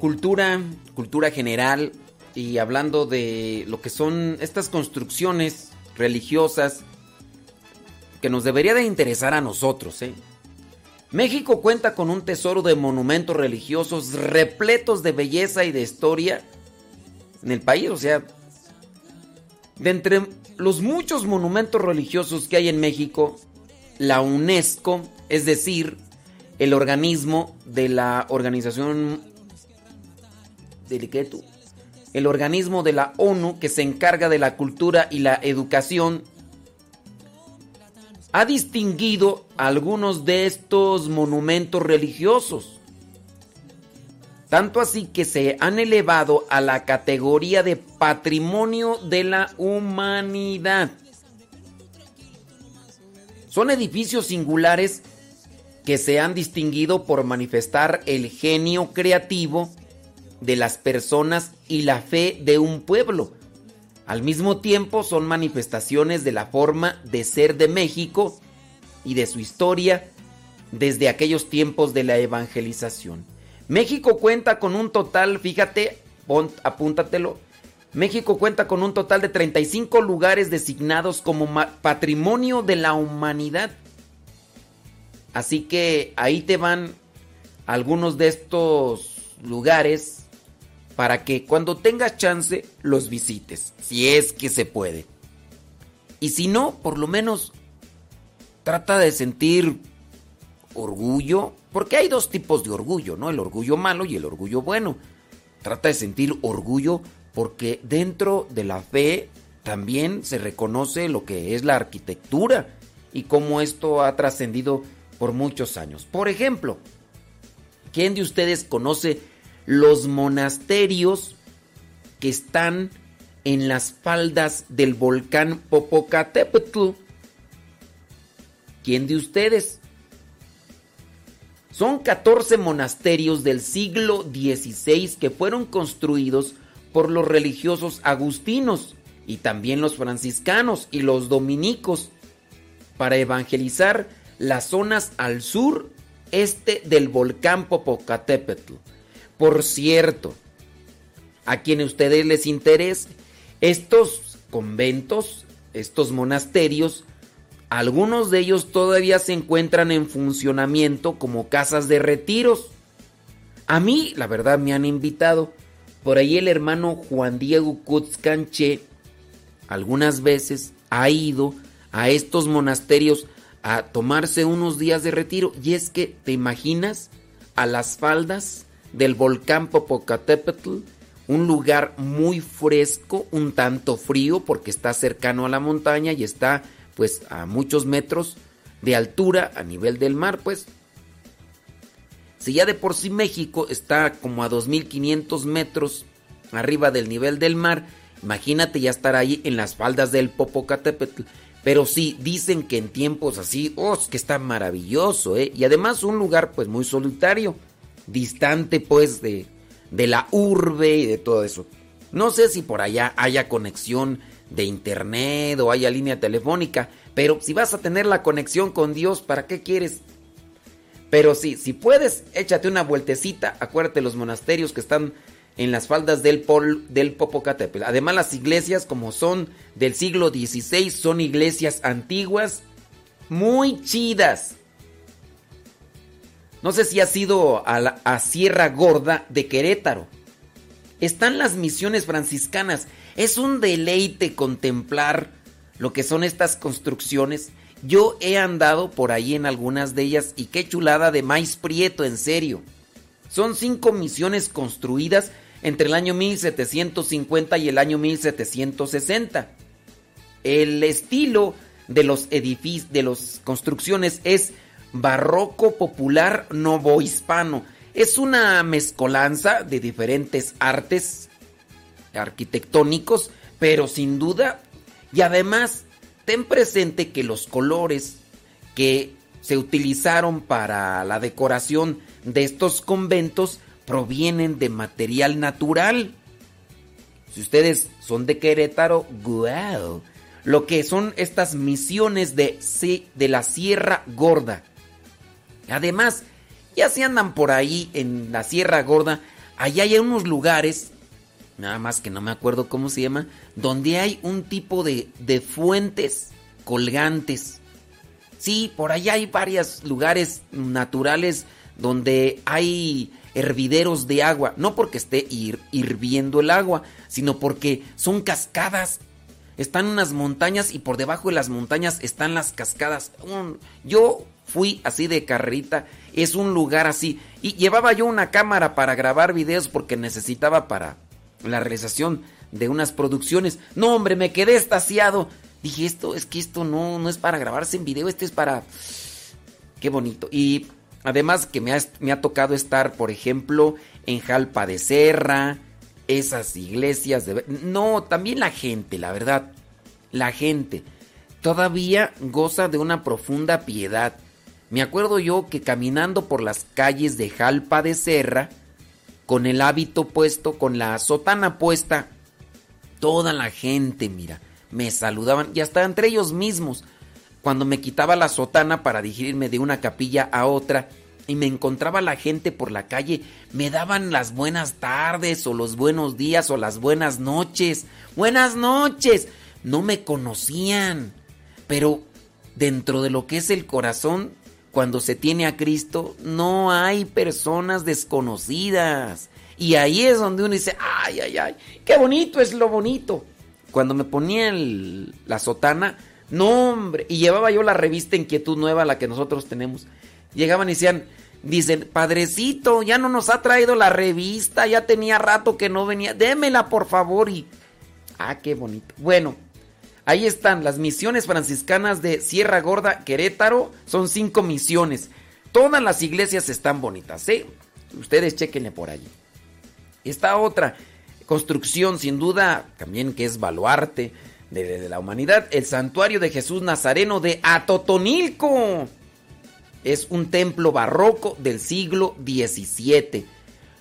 cultura, cultura general y hablando de lo que son estas construcciones religiosas que nos debería de interesar a nosotros, ¿eh? México cuenta con un tesoro de monumentos religiosos repletos de belleza y de historia en el país, o sea, de entre los muchos monumentos religiosos que hay en México, la UNESCO, es decir, el organismo de la Organización. El organismo de la ONU que se encarga de la cultura y la educación, ha distinguido algunos de estos monumentos religiosos. Tanto así que se han elevado a la categoría de patrimonio de la humanidad. Son edificios singulares que se han distinguido por manifestar el genio creativo de las personas y la fe de un pueblo. Al mismo tiempo son manifestaciones de la forma de ser de México y de su historia desde aquellos tiempos de la evangelización. México cuenta con un total, fíjate, apúntatelo, México cuenta con un total de 35 lugares designados como patrimonio de la humanidad. Así que ahí te van algunos de estos lugares para que cuando tengas chance los visites, si es que se puede. Y si no, por lo menos trata de sentir orgullo, porque hay dos tipos de orgullo, ¿no? El orgullo malo y el orgullo bueno. Trata de sentir orgullo porque dentro de la fe también se reconoce lo que es la arquitectura y cómo esto ha trascendido por muchos años. Por ejemplo, ¿quién de ustedes conoce los monasterios que están en las faldas del volcán Popocatépetl. ¿Quién de ustedes? Son 14 monasterios del siglo XVI que fueron construidos por los religiosos agustinos y también los franciscanos y los dominicos para evangelizar las zonas al sur este del volcán Popocatépetl. Por cierto, a quienes ustedes les interese, estos conventos, estos monasterios, algunos de ellos todavía se encuentran en funcionamiento como casas de retiros. A mí, la verdad, me han invitado. Por ahí el hermano Juan Diego Kutzcanche algunas veces ha ido a estos monasterios a tomarse unos días de retiro. Y es que, ¿te imaginas? A las faldas del volcán Popocatépetl, un lugar muy fresco, un tanto frío porque está cercano a la montaña y está pues a muchos metros de altura a nivel del mar, pues. Si ya de por sí México está como a 2500 metros arriba del nivel del mar, imagínate ya estar ahí en las faldas del Popocatépetl. Pero sí, dicen que en tiempos así, oh, que está maravilloso, ¿eh? Y además un lugar pues muy solitario distante pues de, de la urbe y de todo eso. No sé si por allá haya conexión de internet o haya línea telefónica, pero si vas a tener la conexión con Dios, ¿para qué quieres? Pero sí, si puedes, échate una vueltecita, acuérdate los monasterios que están en las faldas del, Pol, del Popocatépetl. Además las iglesias como son del siglo XVI son iglesias antiguas muy chidas. No sé si ha sido a, la, Sierra Gorda de Querétaro. Están las misiones franciscanas. Es un deleite contemplar lo que son estas construcciones. Yo he andado por ahí en algunas de ellas y qué chulada de maíz prieto, en serio. Son cinco misiones construidas entre el año 1750 y el año 1760. El estilo de los edificios, de las construcciones es barroco popular novohispano. Es una mezcolanza de diferentes artes arquitectónicos, pero sin duda, y además, ten presente que los colores que se utilizaron para la decoración de estos conventos provienen de material natural. Si ustedes son de Querétaro, wow. Lo que son estas misiones de, de la Sierra Gorda Además, ya se andan por ahí en la Sierra Gorda, allá hay unos lugares, nada más que no me acuerdo cómo se llama, donde hay un tipo de, de fuentes colgantes. Sí, por allá hay varios lugares naturales donde hay hervideros de agua, no porque esté hirviendo el agua, sino porque son cascadas. Están unas montañas y por debajo de las montañas están las cascadas. yo fui así de carrerita. Es un lugar así. Y llevaba yo una cámara para grabar videos porque necesitaba para la realización de unas producciones. No, hombre, me quedé estasiado. Dije, esto es que esto no, no es para grabarse en video, este es para... Qué bonito. Y además que me ha, me ha tocado estar, por ejemplo, en Jalpa de Serra, esas iglesias de... No, también la gente, la verdad. La gente todavía goza de una profunda piedad. Me acuerdo yo que caminando por las calles de Jalpa de Serra, con el hábito puesto, con la sotana puesta, toda la gente, mira, me saludaban y hasta entre ellos mismos. Cuando me quitaba la sotana para dirigirme de una capilla a otra y me encontraba la gente por la calle, me daban las buenas tardes o los buenos días o las buenas noches. Buenas noches. No me conocían, pero dentro de lo que es el corazón, cuando se tiene a Cristo, no hay personas desconocidas. Y ahí es donde uno dice, ay, ay, ay, qué bonito es lo bonito. Cuando me ponía la sotana, no hombre, y llevaba yo la revista Inquietud Nueva, la que nosotros tenemos. Llegaban y decían, dicen, padrecito, ya no nos ha traído la revista, ya tenía rato que no venía, démela por favor. Y, ah, qué bonito. Bueno, ahí están las misiones franciscanas de Sierra Gorda, Querétaro, son cinco misiones. Todas las iglesias están bonitas, ¿eh? Ustedes chequenle por allí. Esta otra construcción, sin duda, también que es baluarte de, de, la humanidad, el santuario de Jesús Nazareno de Atotonilco. Es un templo barroco del siglo XVII.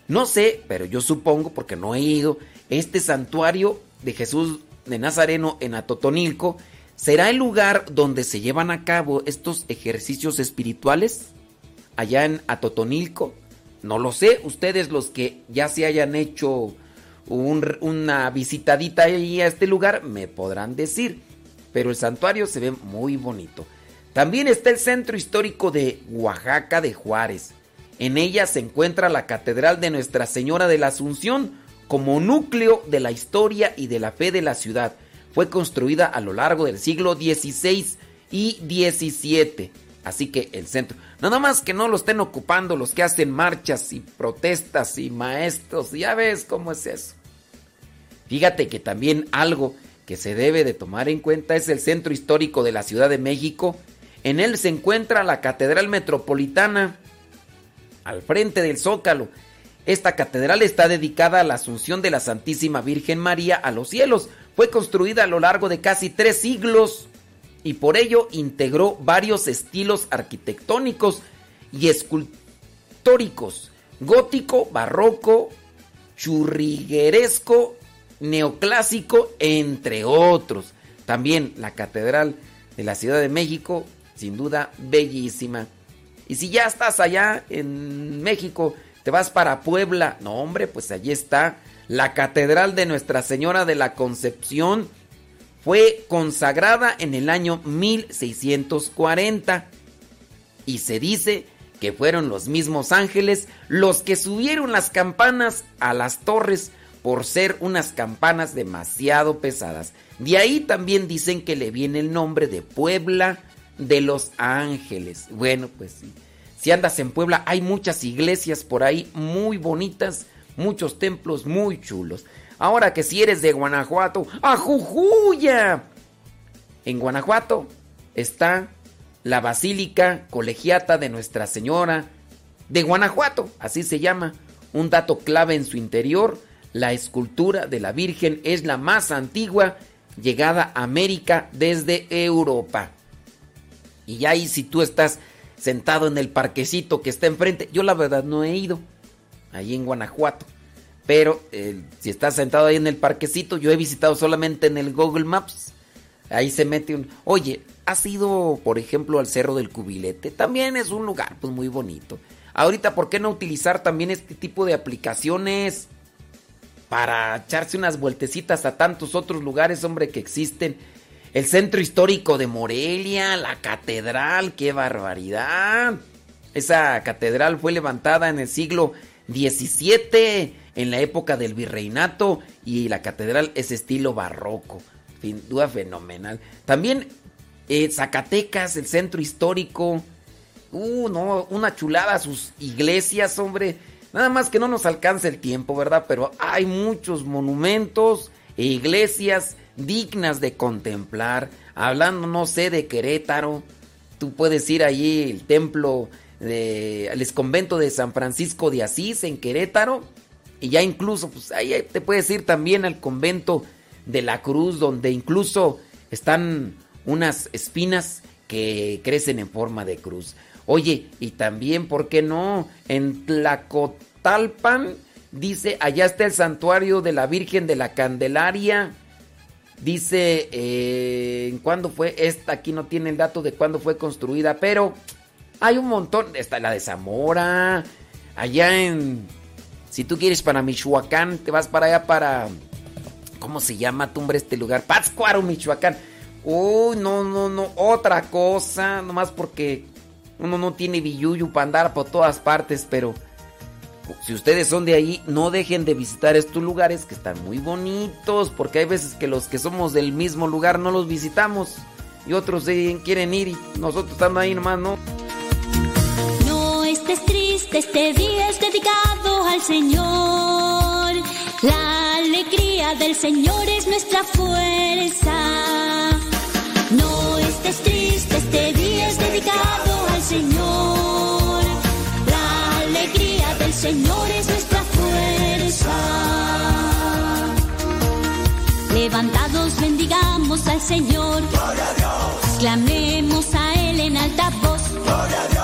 No sé, pero yo supongo, porque no he ido, este santuario de Jesús de Nazareno en Atotonilco será el lugar donde se llevan a cabo estos ejercicios espirituales allá en Atotonilco. No lo sé, ustedes los que ya se hayan hecho un, una visitadita ahí a este lugar me podrán decir. Pero el santuario se ve muy bonito. También está el centro histórico de Oaxaca de Juárez. En ella se encuentra la Catedral de Nuestra Señora de la Asunción como núcleo de la historia y de la fe de la ciudad. Fue construida a lo largo del siglo XVI y XVII. Así que el centro. Nada más que no lo estén ocupando los que hacen marchas y protestas y maestros. Ya ves cómo es eso. Fíjate que también algo que se debe de tomar en cuenta es el centro histórico de la Ciudad de México. En él se encuentra la Catedral Metropolitana al frente del Zócalo. Esta catedral está dedicada a la Asunción de la Santísima Virgen María a los cielos. Fue construida a lo largo de casi tres siglos y por ello integró varios estilos arquitectónicos y escultóricos, gótico, barroco, churrigueresco, neoclásico, entre otros. También la Catedral de la Ciudad de México, sin duda bellísima. Y si ya estás allá en México, vas para Puebla, no hombre, pues allí está la Catedral de Nuestra Señora de la Concepción, fue consagrada en el año 1640 y se dice que fueron los mismos ángeles los que subieron las campanas a las torres por ser unas campanas demasiado pesadas. De ahí también dicen que le viene el nombre de Puebla de los Ángeles. Bueno, pues sí. Si andas en Puebla, hay muchas iglesias por ahí muy bonitas, muchos templos muy chulos. Ahora que si eres de Guanajuato, ¡a Jujuya! En Guanajuato está la Basílica Colegiata de Nuestra Señora de Guanajuato, así se llama. Un dato clave en su interior, la escultura de la Virgen es la más antigua llegada a América desde Europa. Y ahí si tú estás sentado en el parquecito que está enfrente, yo la verdad no he ido, ahí en Guanajuato. Pero eh, si estás sentado ahí en el parquecito, yo he visitado solamente en el Google Maps. Ahí se mete un... Oye, ¿has ido, por ejemplo, al Cerro del Cubilete? También es un lugar pues muy bonito. Ahorita, ¿por qué no utilizar también este tipo de aplicaciones para echarse unas vueltecitas a tantos otros lugares, hombre, que existen? El centro histórico de Morelia, la catedral, qué barbaridad. Esa catedral fue levantada en el siglo XVII en la época del virreinato y la catedral es estilo barroco. Sin duda fenomenal. También eh, Zacatecas, el centro histórico. Uh, no, una chulada sus iglesias, hombre. Nada más que no nos alcance el tiempo, ¿verdad? Pero hay muchos monumentos e iglesias dignas de contemplar. Hablando, no sé, de Querétaro. Tú puedes ir allí, el templo de, el convento de San Francisco de Asís en Querétaro. Y ya incluso, pues ahí te puedes ir también al convento de la Cruz, donde incluso están unas espinas que crecen en forma de cruz. Oye, y también, ¿por qué no? En Tlacotalpan, dice, allá está el santuario de la Virgen de la Candelaria. Dice, eh, ¿en cuándo fue? Esta aquí no tiene dato de cuándo fue construida, pero hay un montón. Está la de Zamora, allá en... Si tú quieres para Michoacán, te vas para allá para... ¿Cómo se llama, tumbre este lugar? Pátzcuaro, Michoacán. Uy, no, no, no, otra cosa, nomás porque uno no tiene billuyu para andar por todas partes, pero si ustedes son de ahí, no dejen de visitar estos lugares que están muy bonitos, porque hay veces que los que somos del mismo lugar no los visitamos y otros quieren ir y nosotros estamos ahí nomás, ¿no? No estés triste, este día es dedicado al Señor. La alegría del Señor es nuestra fuerza. No estés triste, este día es dedicado al Señor. Señor es nuestra fuerza. Levantados bendigamos al Señor. Gloria a Dios. Clamemos a Él en alta voz. Gloria a Dios.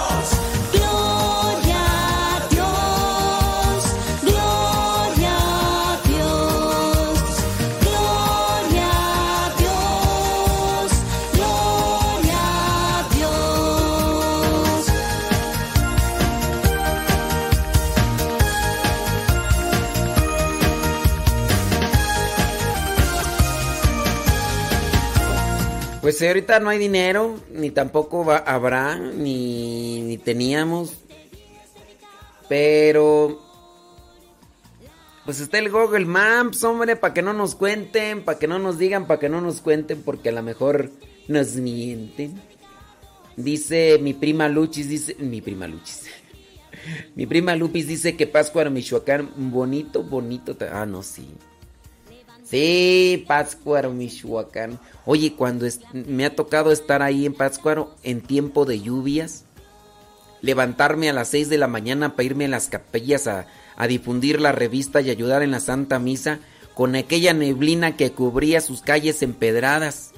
Pues eh, ahorita no hay dinero, ni tampoco va- habrá, ni, ni teníamos. Pero... Pues está el Google Maps, hombre, para que no nos cuenten, para que no nos digan, para que no nos cuenten, porque a lo mejor nos mienten. Dice mi prima Luchis, dice... Mi prima Luchis. Mi prima Lupis dice que Pátzcuaro, Michoacán, bonito, bonito. Ah, no, sí. Sí, Pátzcuaro, Michoacán. Oye, cuando me ha tocado estar ahí en Pátzcuaro en tiempo de lluvias, levantarme a las 6 de la mañana para irme a las capillas a, a difundir la revista y ayudar en la Santa Misa con aquella neblina que cubría sus calles empedradas,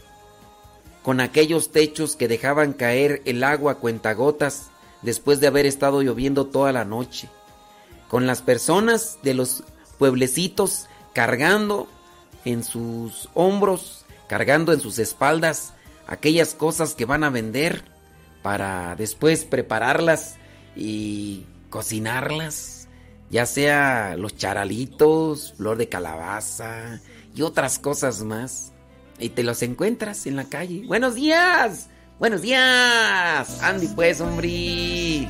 con aquellos techos que dejaban caer el agua cuentagotas después de haber estado lloviendo toda la noche, con las personas de los pueblecitos cargando en sus hombros, cargando en sus espaldas aquellas cosas que van a vender para después prepararlas y cocinarlas, ya sea los charalitos, flor de calabaza y otras cosas más. Y te los encuentras en la calle. Buenos días, buenos días. Andy pues, hombre. Ay,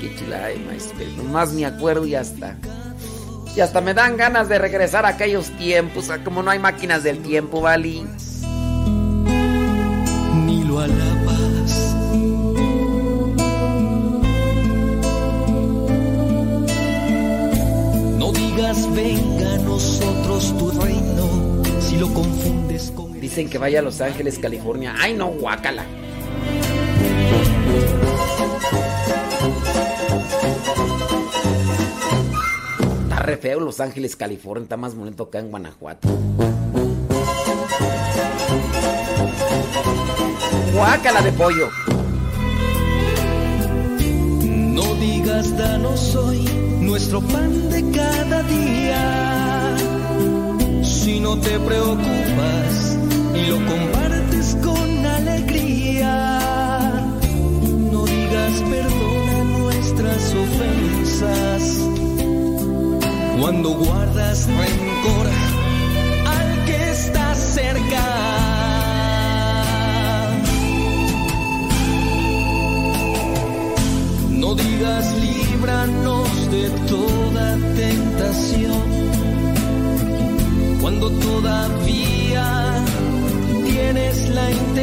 qué chulada, maestro. Nomás me acuerdo y ya está. Y hasta me dan ganas de regresar a aquellos tiempos, como no hay máquinas del tiempo, ¿vale? ni lo alabas. No digas venga a nosotros tu reino si lo confundes con Dicen que vaya a Los Ángeles, California. Ay, no, guácala. Re feo Los Ángeles, California. Está más bonito acá en Guanajuato. Guácala de pollo. No digas danos hoy nuestro pan de cada día. Si no te preocupas y lo compartes con alegría. No digas perdona nuestras ofensas. Cuando guardas rencor al que está cerca. No digas líbranos de toda tentación cuando todavía tienes la intención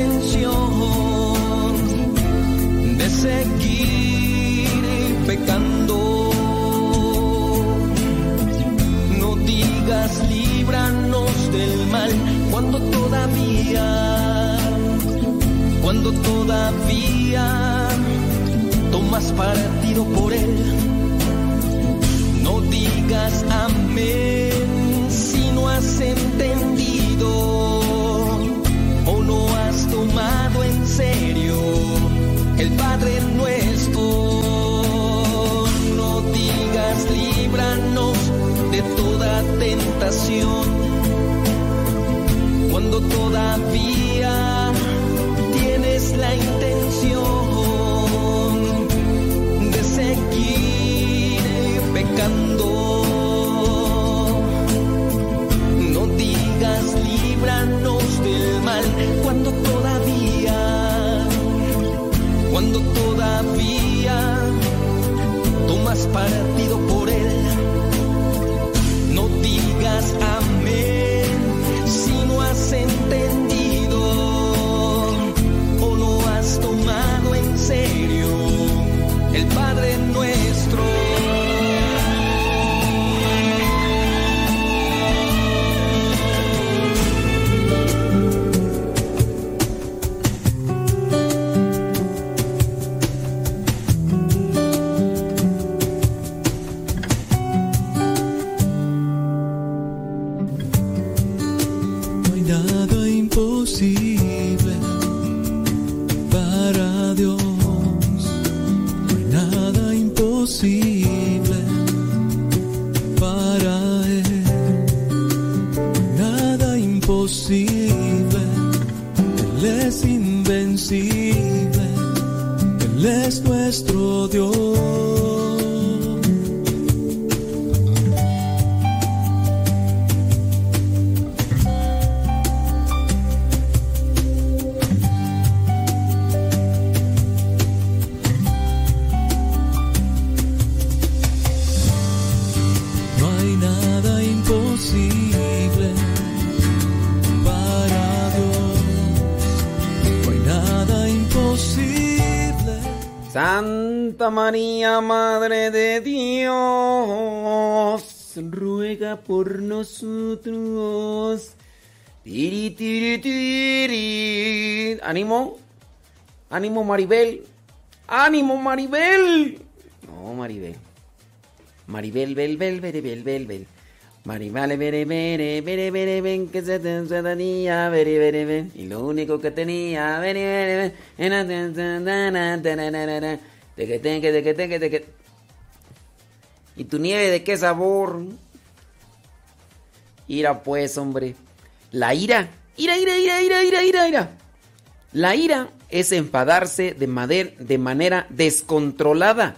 partido por él. No digas amén si no has entendido o no has tomado en serio el Padre nuestro. No digas líbranos de toda tentación cuando todavía tomas partido por Ánimo, ánimo Maribel, ánimo Maribel. No, Maribel. Maribel, bel, bel, bel, bel, bel, bel. Maribel, bere, bere, bere, bere, ven, que se te tenía, bere, bere, ven. Y lo único que tenía, bere, bere, ven, tan, tan, tan, teque, teque, teque, teque, teque. ¿Y tu nieve de qué sabor? Ira pues, hombre. La ira. Ira, ira, ira, ira, ira, ira, ira. La ira es enfadarse de, de manera descontrolada.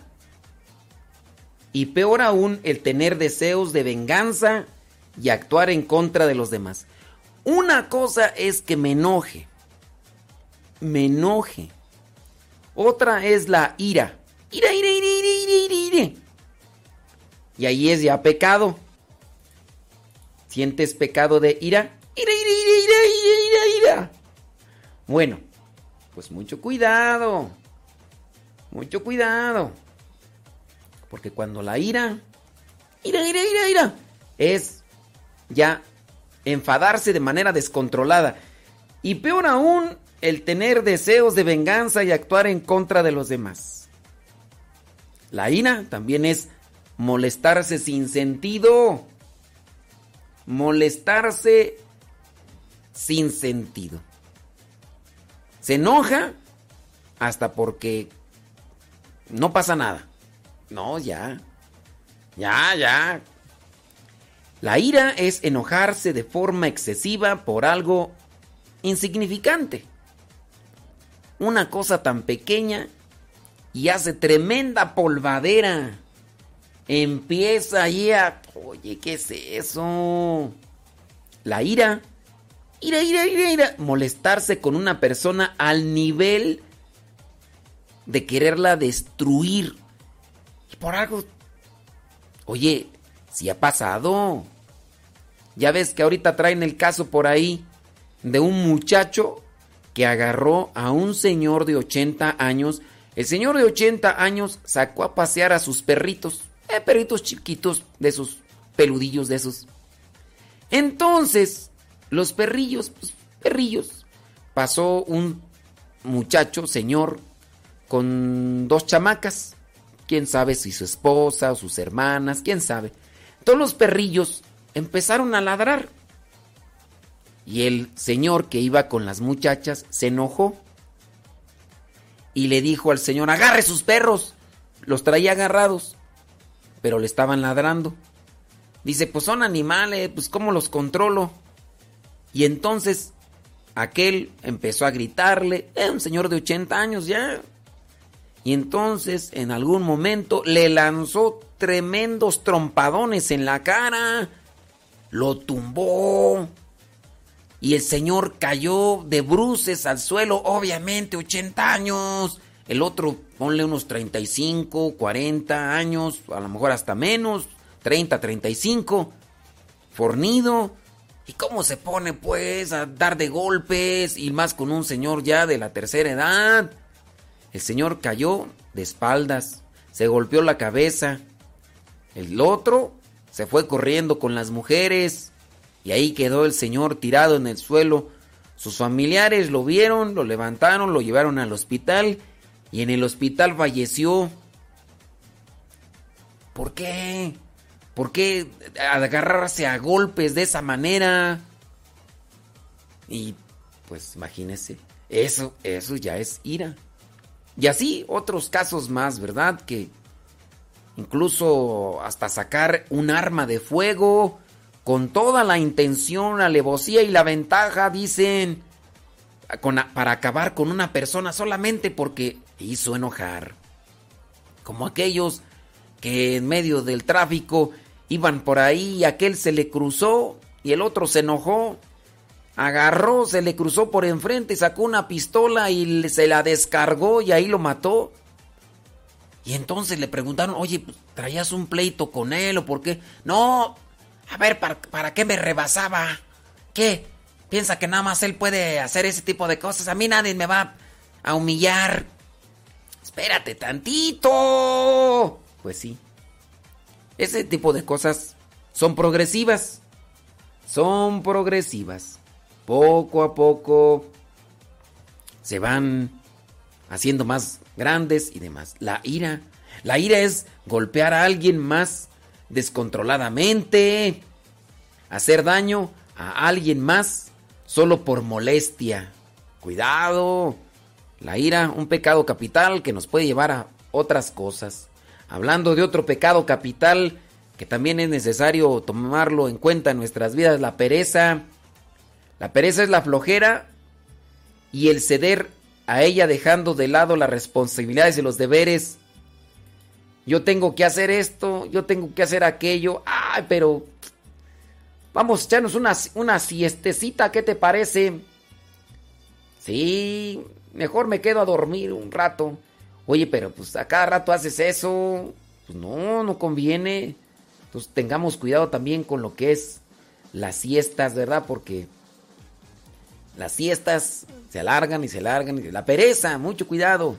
Y peor aún, el tener deseos de venganza y actuar en contra de los demás. Una cosa es que me enoje. Me enoje. Otra es la ira. Ira, ira, ira, ira, ira, ira, ira. Y ahí es ya pecado. ¿Sientes pecado de ira? Ira, ira, ira, ira, ira, ira, ira. Bueno, pues mucho cuidado. Mucho cuidado. Porque cuando la ira, ira, ira, ira, ira, es ya enfadarse de manera descontrolada. Y peor aún, el tener deseos de venganza y actuar en contra de los demás. La ira también es molestarse sin sentido. Molestarse sin sentido. Se enoja hasta porque no pasa nada. No, ya. Ya, ya. La ira es enojarse de forma excesiva por algo insignificante. Una cosa tan pequeña y hace tremenda polvadera. Empieza ahí a... Oye, ¿qué es eso? La ira. Ira, ira, ira, ira. Molestarse con una persona al nivel de quererla destruir. Y por algo... Oye, si ha pasado. Ya ves que ahorita traen el caso por ahí de un muchacho que agarró a un señor de 80 años El señor de 80 años sacó a pasear a sus perritos, eh, perritos chiquitos, de esos peludillos de esos. Entonces, los perrillos, pues, perrillos, pasó un muchacho, señor, con dos chamacas. Quién sabe si su esposa o sus hermanas, quién sabe. Todos los perrillos empezaron a ladrar. Y el señor que iba con las muchachas se enojó y le dijo al señor, agarre sus perros. Los traía agarrados, pero le estaban ladrando. Dice, pues son animales, pues ¿cómo los controlo? Y entonces aquel empezó a gritarle, es un señor de 80 años ya. Y entonces en algún momento le lanzó tremendos trompadones en la cara, lo tumbó. Y el señor cayó de bruces al suelo, obviamente 80 años. El otro, ponle unos 35, 40 años, a lo mejor hasta menos, 30, 35, fornido. ¿Y cómo se pone pues a dar de golpes y más con un señor ya de la tercera edad? El señor cayó de espaldas, se golpeó la cabeza. El otro se fue corriendo con las mujeres y ahí quedó el señor tirado en el suelo. Sus familiares lo vieron, lo levantaron, lo llevaron al hospital y en el hospital falleció. ¿Por qué? ¿Por qué agarrarse a golpes de esa manera? Y pues imagínese, eso, eso ya es ira. Y así otros casos más, ¿verdad? Que incluso hasta sacar un arma de fuego con toda la intención, la alevosía y la ventaja, dicen, para acabar con una persona solamente porque hizo enojar. Como aquellos que en medio del tráfico Iban por ahí y aquel se le cruzó y el otro se enojó. Agarró, se le cruzó por enfrente, sacó una pistola y se la descargó y ahí lo mató. Y entonces le preguntaron, oye, pues, ¿traías un pleito con él o por qué? No, a ver, ¿para, ¿para qué me rebasaba? ¿Qué? ¿Piensa que nada más él puede hacer ese tipo de cosas? A mí nadie me va a humillar. Espérate tantito. Pues sí. Ese tipo de cosas son progresivas. Son progresivas. Poco a poco se van haciendo más grandes y demás. La ira. La ira es golpear a alguien más descontroladamente. Hacer daño a alguien más solo por molestia. Cuidado. La ira, un pecado capital que nos puede llevar a otras cosas. Hablando de otro pecado capital que también es necesario tomarlo en cuenta en nuestras vidas, la pereza. La pereza es la flojera y el ceder a ella dejando de lado las responsabilidades y los deberes. Yo tengo que hacer esto, yo tengo que hacer aquello. Ay, pero vamos a echarnos una, una siestecita, ¿qué te parece? Sí, mejor me quedo a dormir un rato. Oye, pero pues a cada rato haces eso. Pues no, no conviene. Entonces tengamos cuidado también con lo que es las siestas, ¿verdad? Porque las siestas se alargan y se alargan. La pereza, mucho cuidado.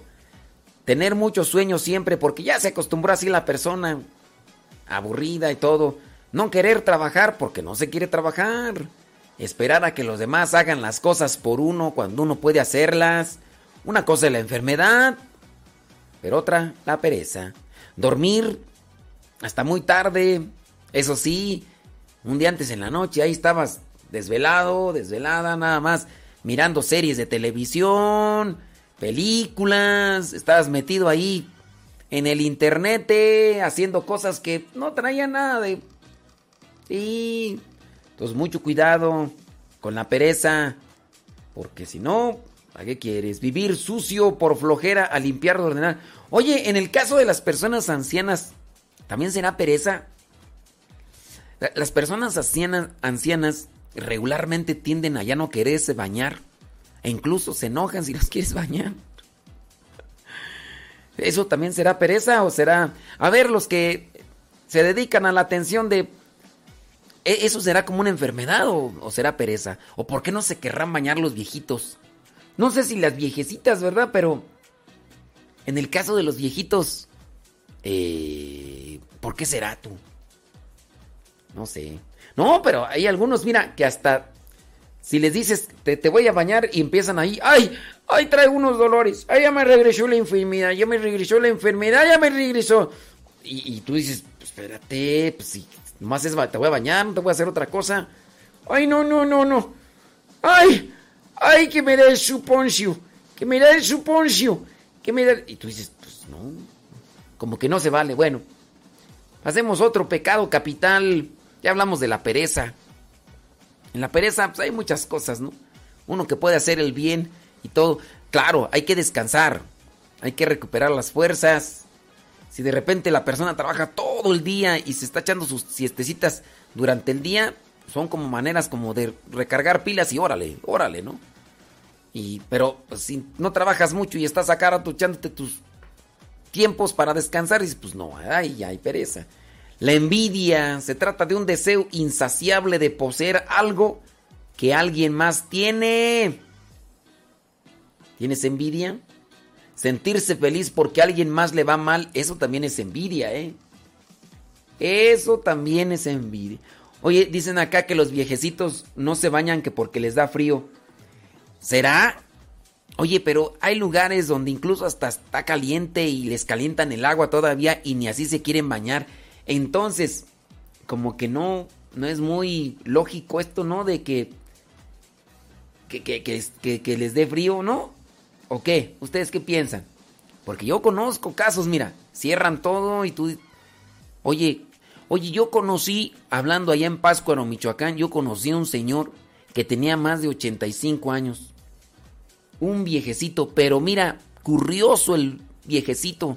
Tener mucho sueño siempre, porque ya se acostumbró así la persona. Aburrida y todo. No querer trabajar porque no se quiere trabajar. Esperar a que los demás hagan las cosas por uno cuando uno puede hacerlas. Una cosa es la enfermedad pero otra, la pereza. Dormir hasta muy tarde, eso sí, un día antes en la noche, ahí estabas desvelado, desvelada, nada más, mirando series de televisión, películas, estabas metido ahí en el internet haciendo cosas que no traían nada de... Sí, entonces mucho cuidado con la pereza, porque si no, ¿A qué quieres? Vivir sucio por flojera a limpiar, ordenar. Oye, en el caso de las personas ancianas, ¿también será pereza? Las personas ancianas, regularmente tienden a ya no quererse bañar. E incluso se enojan si las quieres bañar. ¿Eso también será pereza o será... A ver, los que se dedican a la atención de... ¿e-, ¿Eso será como una enfermedad o será pereza? ¿O por qué no se querrán bañar los viejitos? No sé si las viejecitas, ¿verdad? Pero En el caso de los viejitos, eh, ¿por qué será tú? No sé. No, pero hay algunos, mira, que hasta si les dices, te, te, voy a bañar y empiezan ahí, ay, ay, traigo unos dolores, ay, ya me regresó la enfermedad, ya me regresó la enfermedad, ya me regresó. Y, tú dices, pues espérate, pues si nomás es, te voy a bañar, no te voy a hacer otra cosa. Ay, no, no, no, no. Ay, ay, que me da el suponcio, que me da el suponcio, que me. Y tú dices, pues no, como que no se vale. Bueno, hacemos otro pecado capital, ya hablamos de la pereza. En la pereza pues, hay muchas cosas, ¿no? Uno que puede hacer el bien y todo. Claro, hay que descansar, hay que recuperar las fuerzas. Si de repente la persona trabaja todo el día y se está echando sus siestecitas durante el día, son como maneras como de recargar pilas y órale, órale, ¿no? Y, pero pues, si no trabajas mucho y estás acá rato echándote tus tiempos para descansar, dices, pues no, ay, hay pereza. La envidia se trata de un deseo insaciable de poseer algo que alguien más tiene. ¿Tienes envidia? Sentirse feliz porque a alguien más le va mal, eso también es envidia, ¿eh? Eso también es envidia. Oye, dicen acá que los viejecitos no se bañan que porque les da frío. ¿Será? Oye, pero hay lugares donde incluso hasta está caliente y les calientan el agua todavía y ni así se quieren bañar. Entonces, como que no, no es muy lógico esto, ¿no? De que, que, que, que, que les dé frío, ¿no? ¿O qué? ¿Ustedes qué piensan? Porque yo conozco casos, mira, cierran todo y tú... Oye, oye, yo conocí, hablando allá en Páscuaro, Michoacán, yo conocí a un señor que tenía más de 85 años. Un viejecito, pero mira, curioso el viejecito,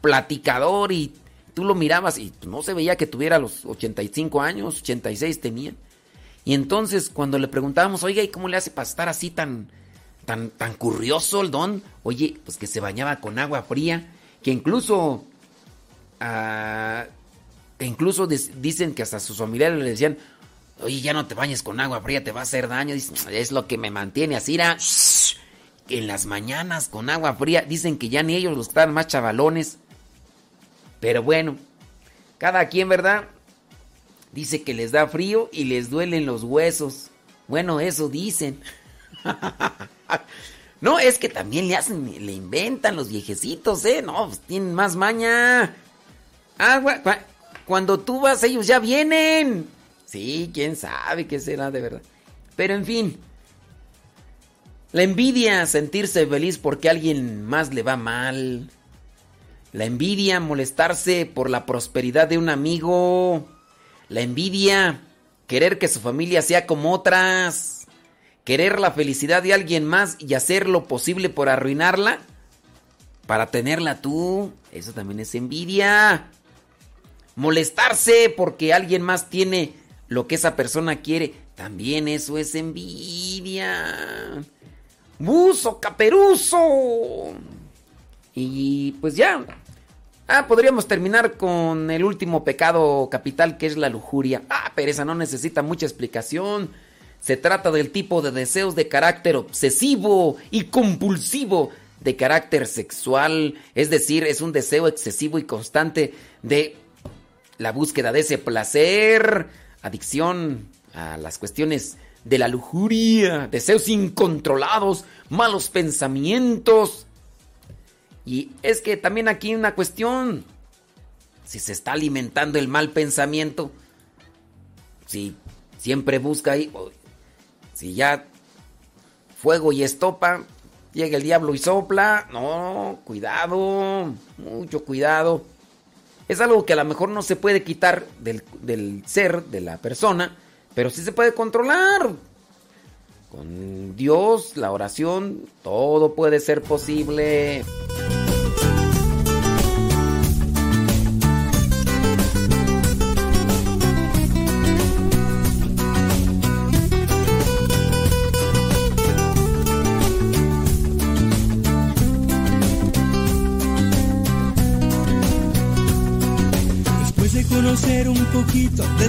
platicador y tú lo mirabas y no se veía que tuviera los 85 años, 86 tenía. Y entonces cuando le preguntábamos, oiga, ¿y cómo le hace para estar así tan, tan, tan curioso el don? Oye, pues que se bañaba con agua fría, que incluso, uh, que incluso dicen que hasta sus familiares le decían, oye, ya no te bañes con agua fría, te va a hacer daño. Dicen, es lo que me mantiene así, era en las mañanas con agua fría. Dicen que ya ni ellos los estaban más chavalones. Pero bueno, cada quien, ¿verdad? Dice que les da frío y les duelen los huesos. Bueno, eso dicen. no, es que también le hacen, le inventan los viejecitos, ¿eh? No, pues tienen más maña. Agua, cuando tú vas, ellos ya vienen. Sí, quién sabe qué será de verdad. Pero en fin. La envidia, sentirse feliz porque a alguien más le va mal. La envidia, molestarse por la prosperidad de un amigo. La envidia, querer que su familia sea como otras. Querer la felicidad de alguien más y hacer lo posible por arruinarla. Para tenerla tú. Eso también es envidia. Molestarse porque alguien más tiene lo que esa persona quiere. También eso es envidia. Buzo, caperuso. Y pues ya. Ah, podríamos terminar con el último pecado capital que es la lujuria. Ah, pereza no necesita mucha explicación. Se trata del tipo de deseos de carácter obsesivo y compulsivo de carácter sexual, es decir, es un deseo excesivo y constante de la búsqueda de ese placer, adicción a las cuestiones de la lujuria, deseos incontrolados, malos pensamientos. Y es que también aquí hay una cuestión. Si se está alimentando el mal pensamiento, si siempre busca ahí, si ya fuego y estopa, llega el diablo y sopla, no, cuidado, mucho cuidado. Es algo que a lo mejor no se puede quitar del, del ser, de la persona, pero sí se puede controlar. Con Dios, la oración, todo puede ser posible. Después de conocer un poquito de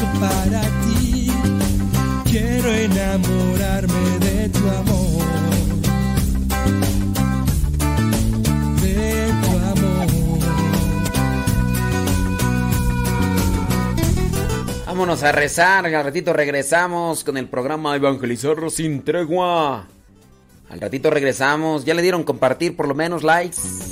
Para ti, quiero enamorarme de tu amor. De tu amor. Vámonos a rezar, al ratito regresamos con el programa Evangelizar sin tregua. Al ratito regresamos, ya le dieron compartir por lo menos likes.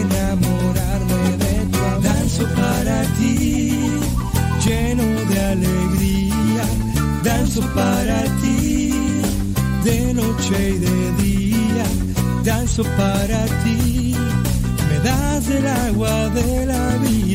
Danzo para ti, lleno de alegría. Danzo para ti, de noche y de día. Danzo para ti, me das el agua de la vida.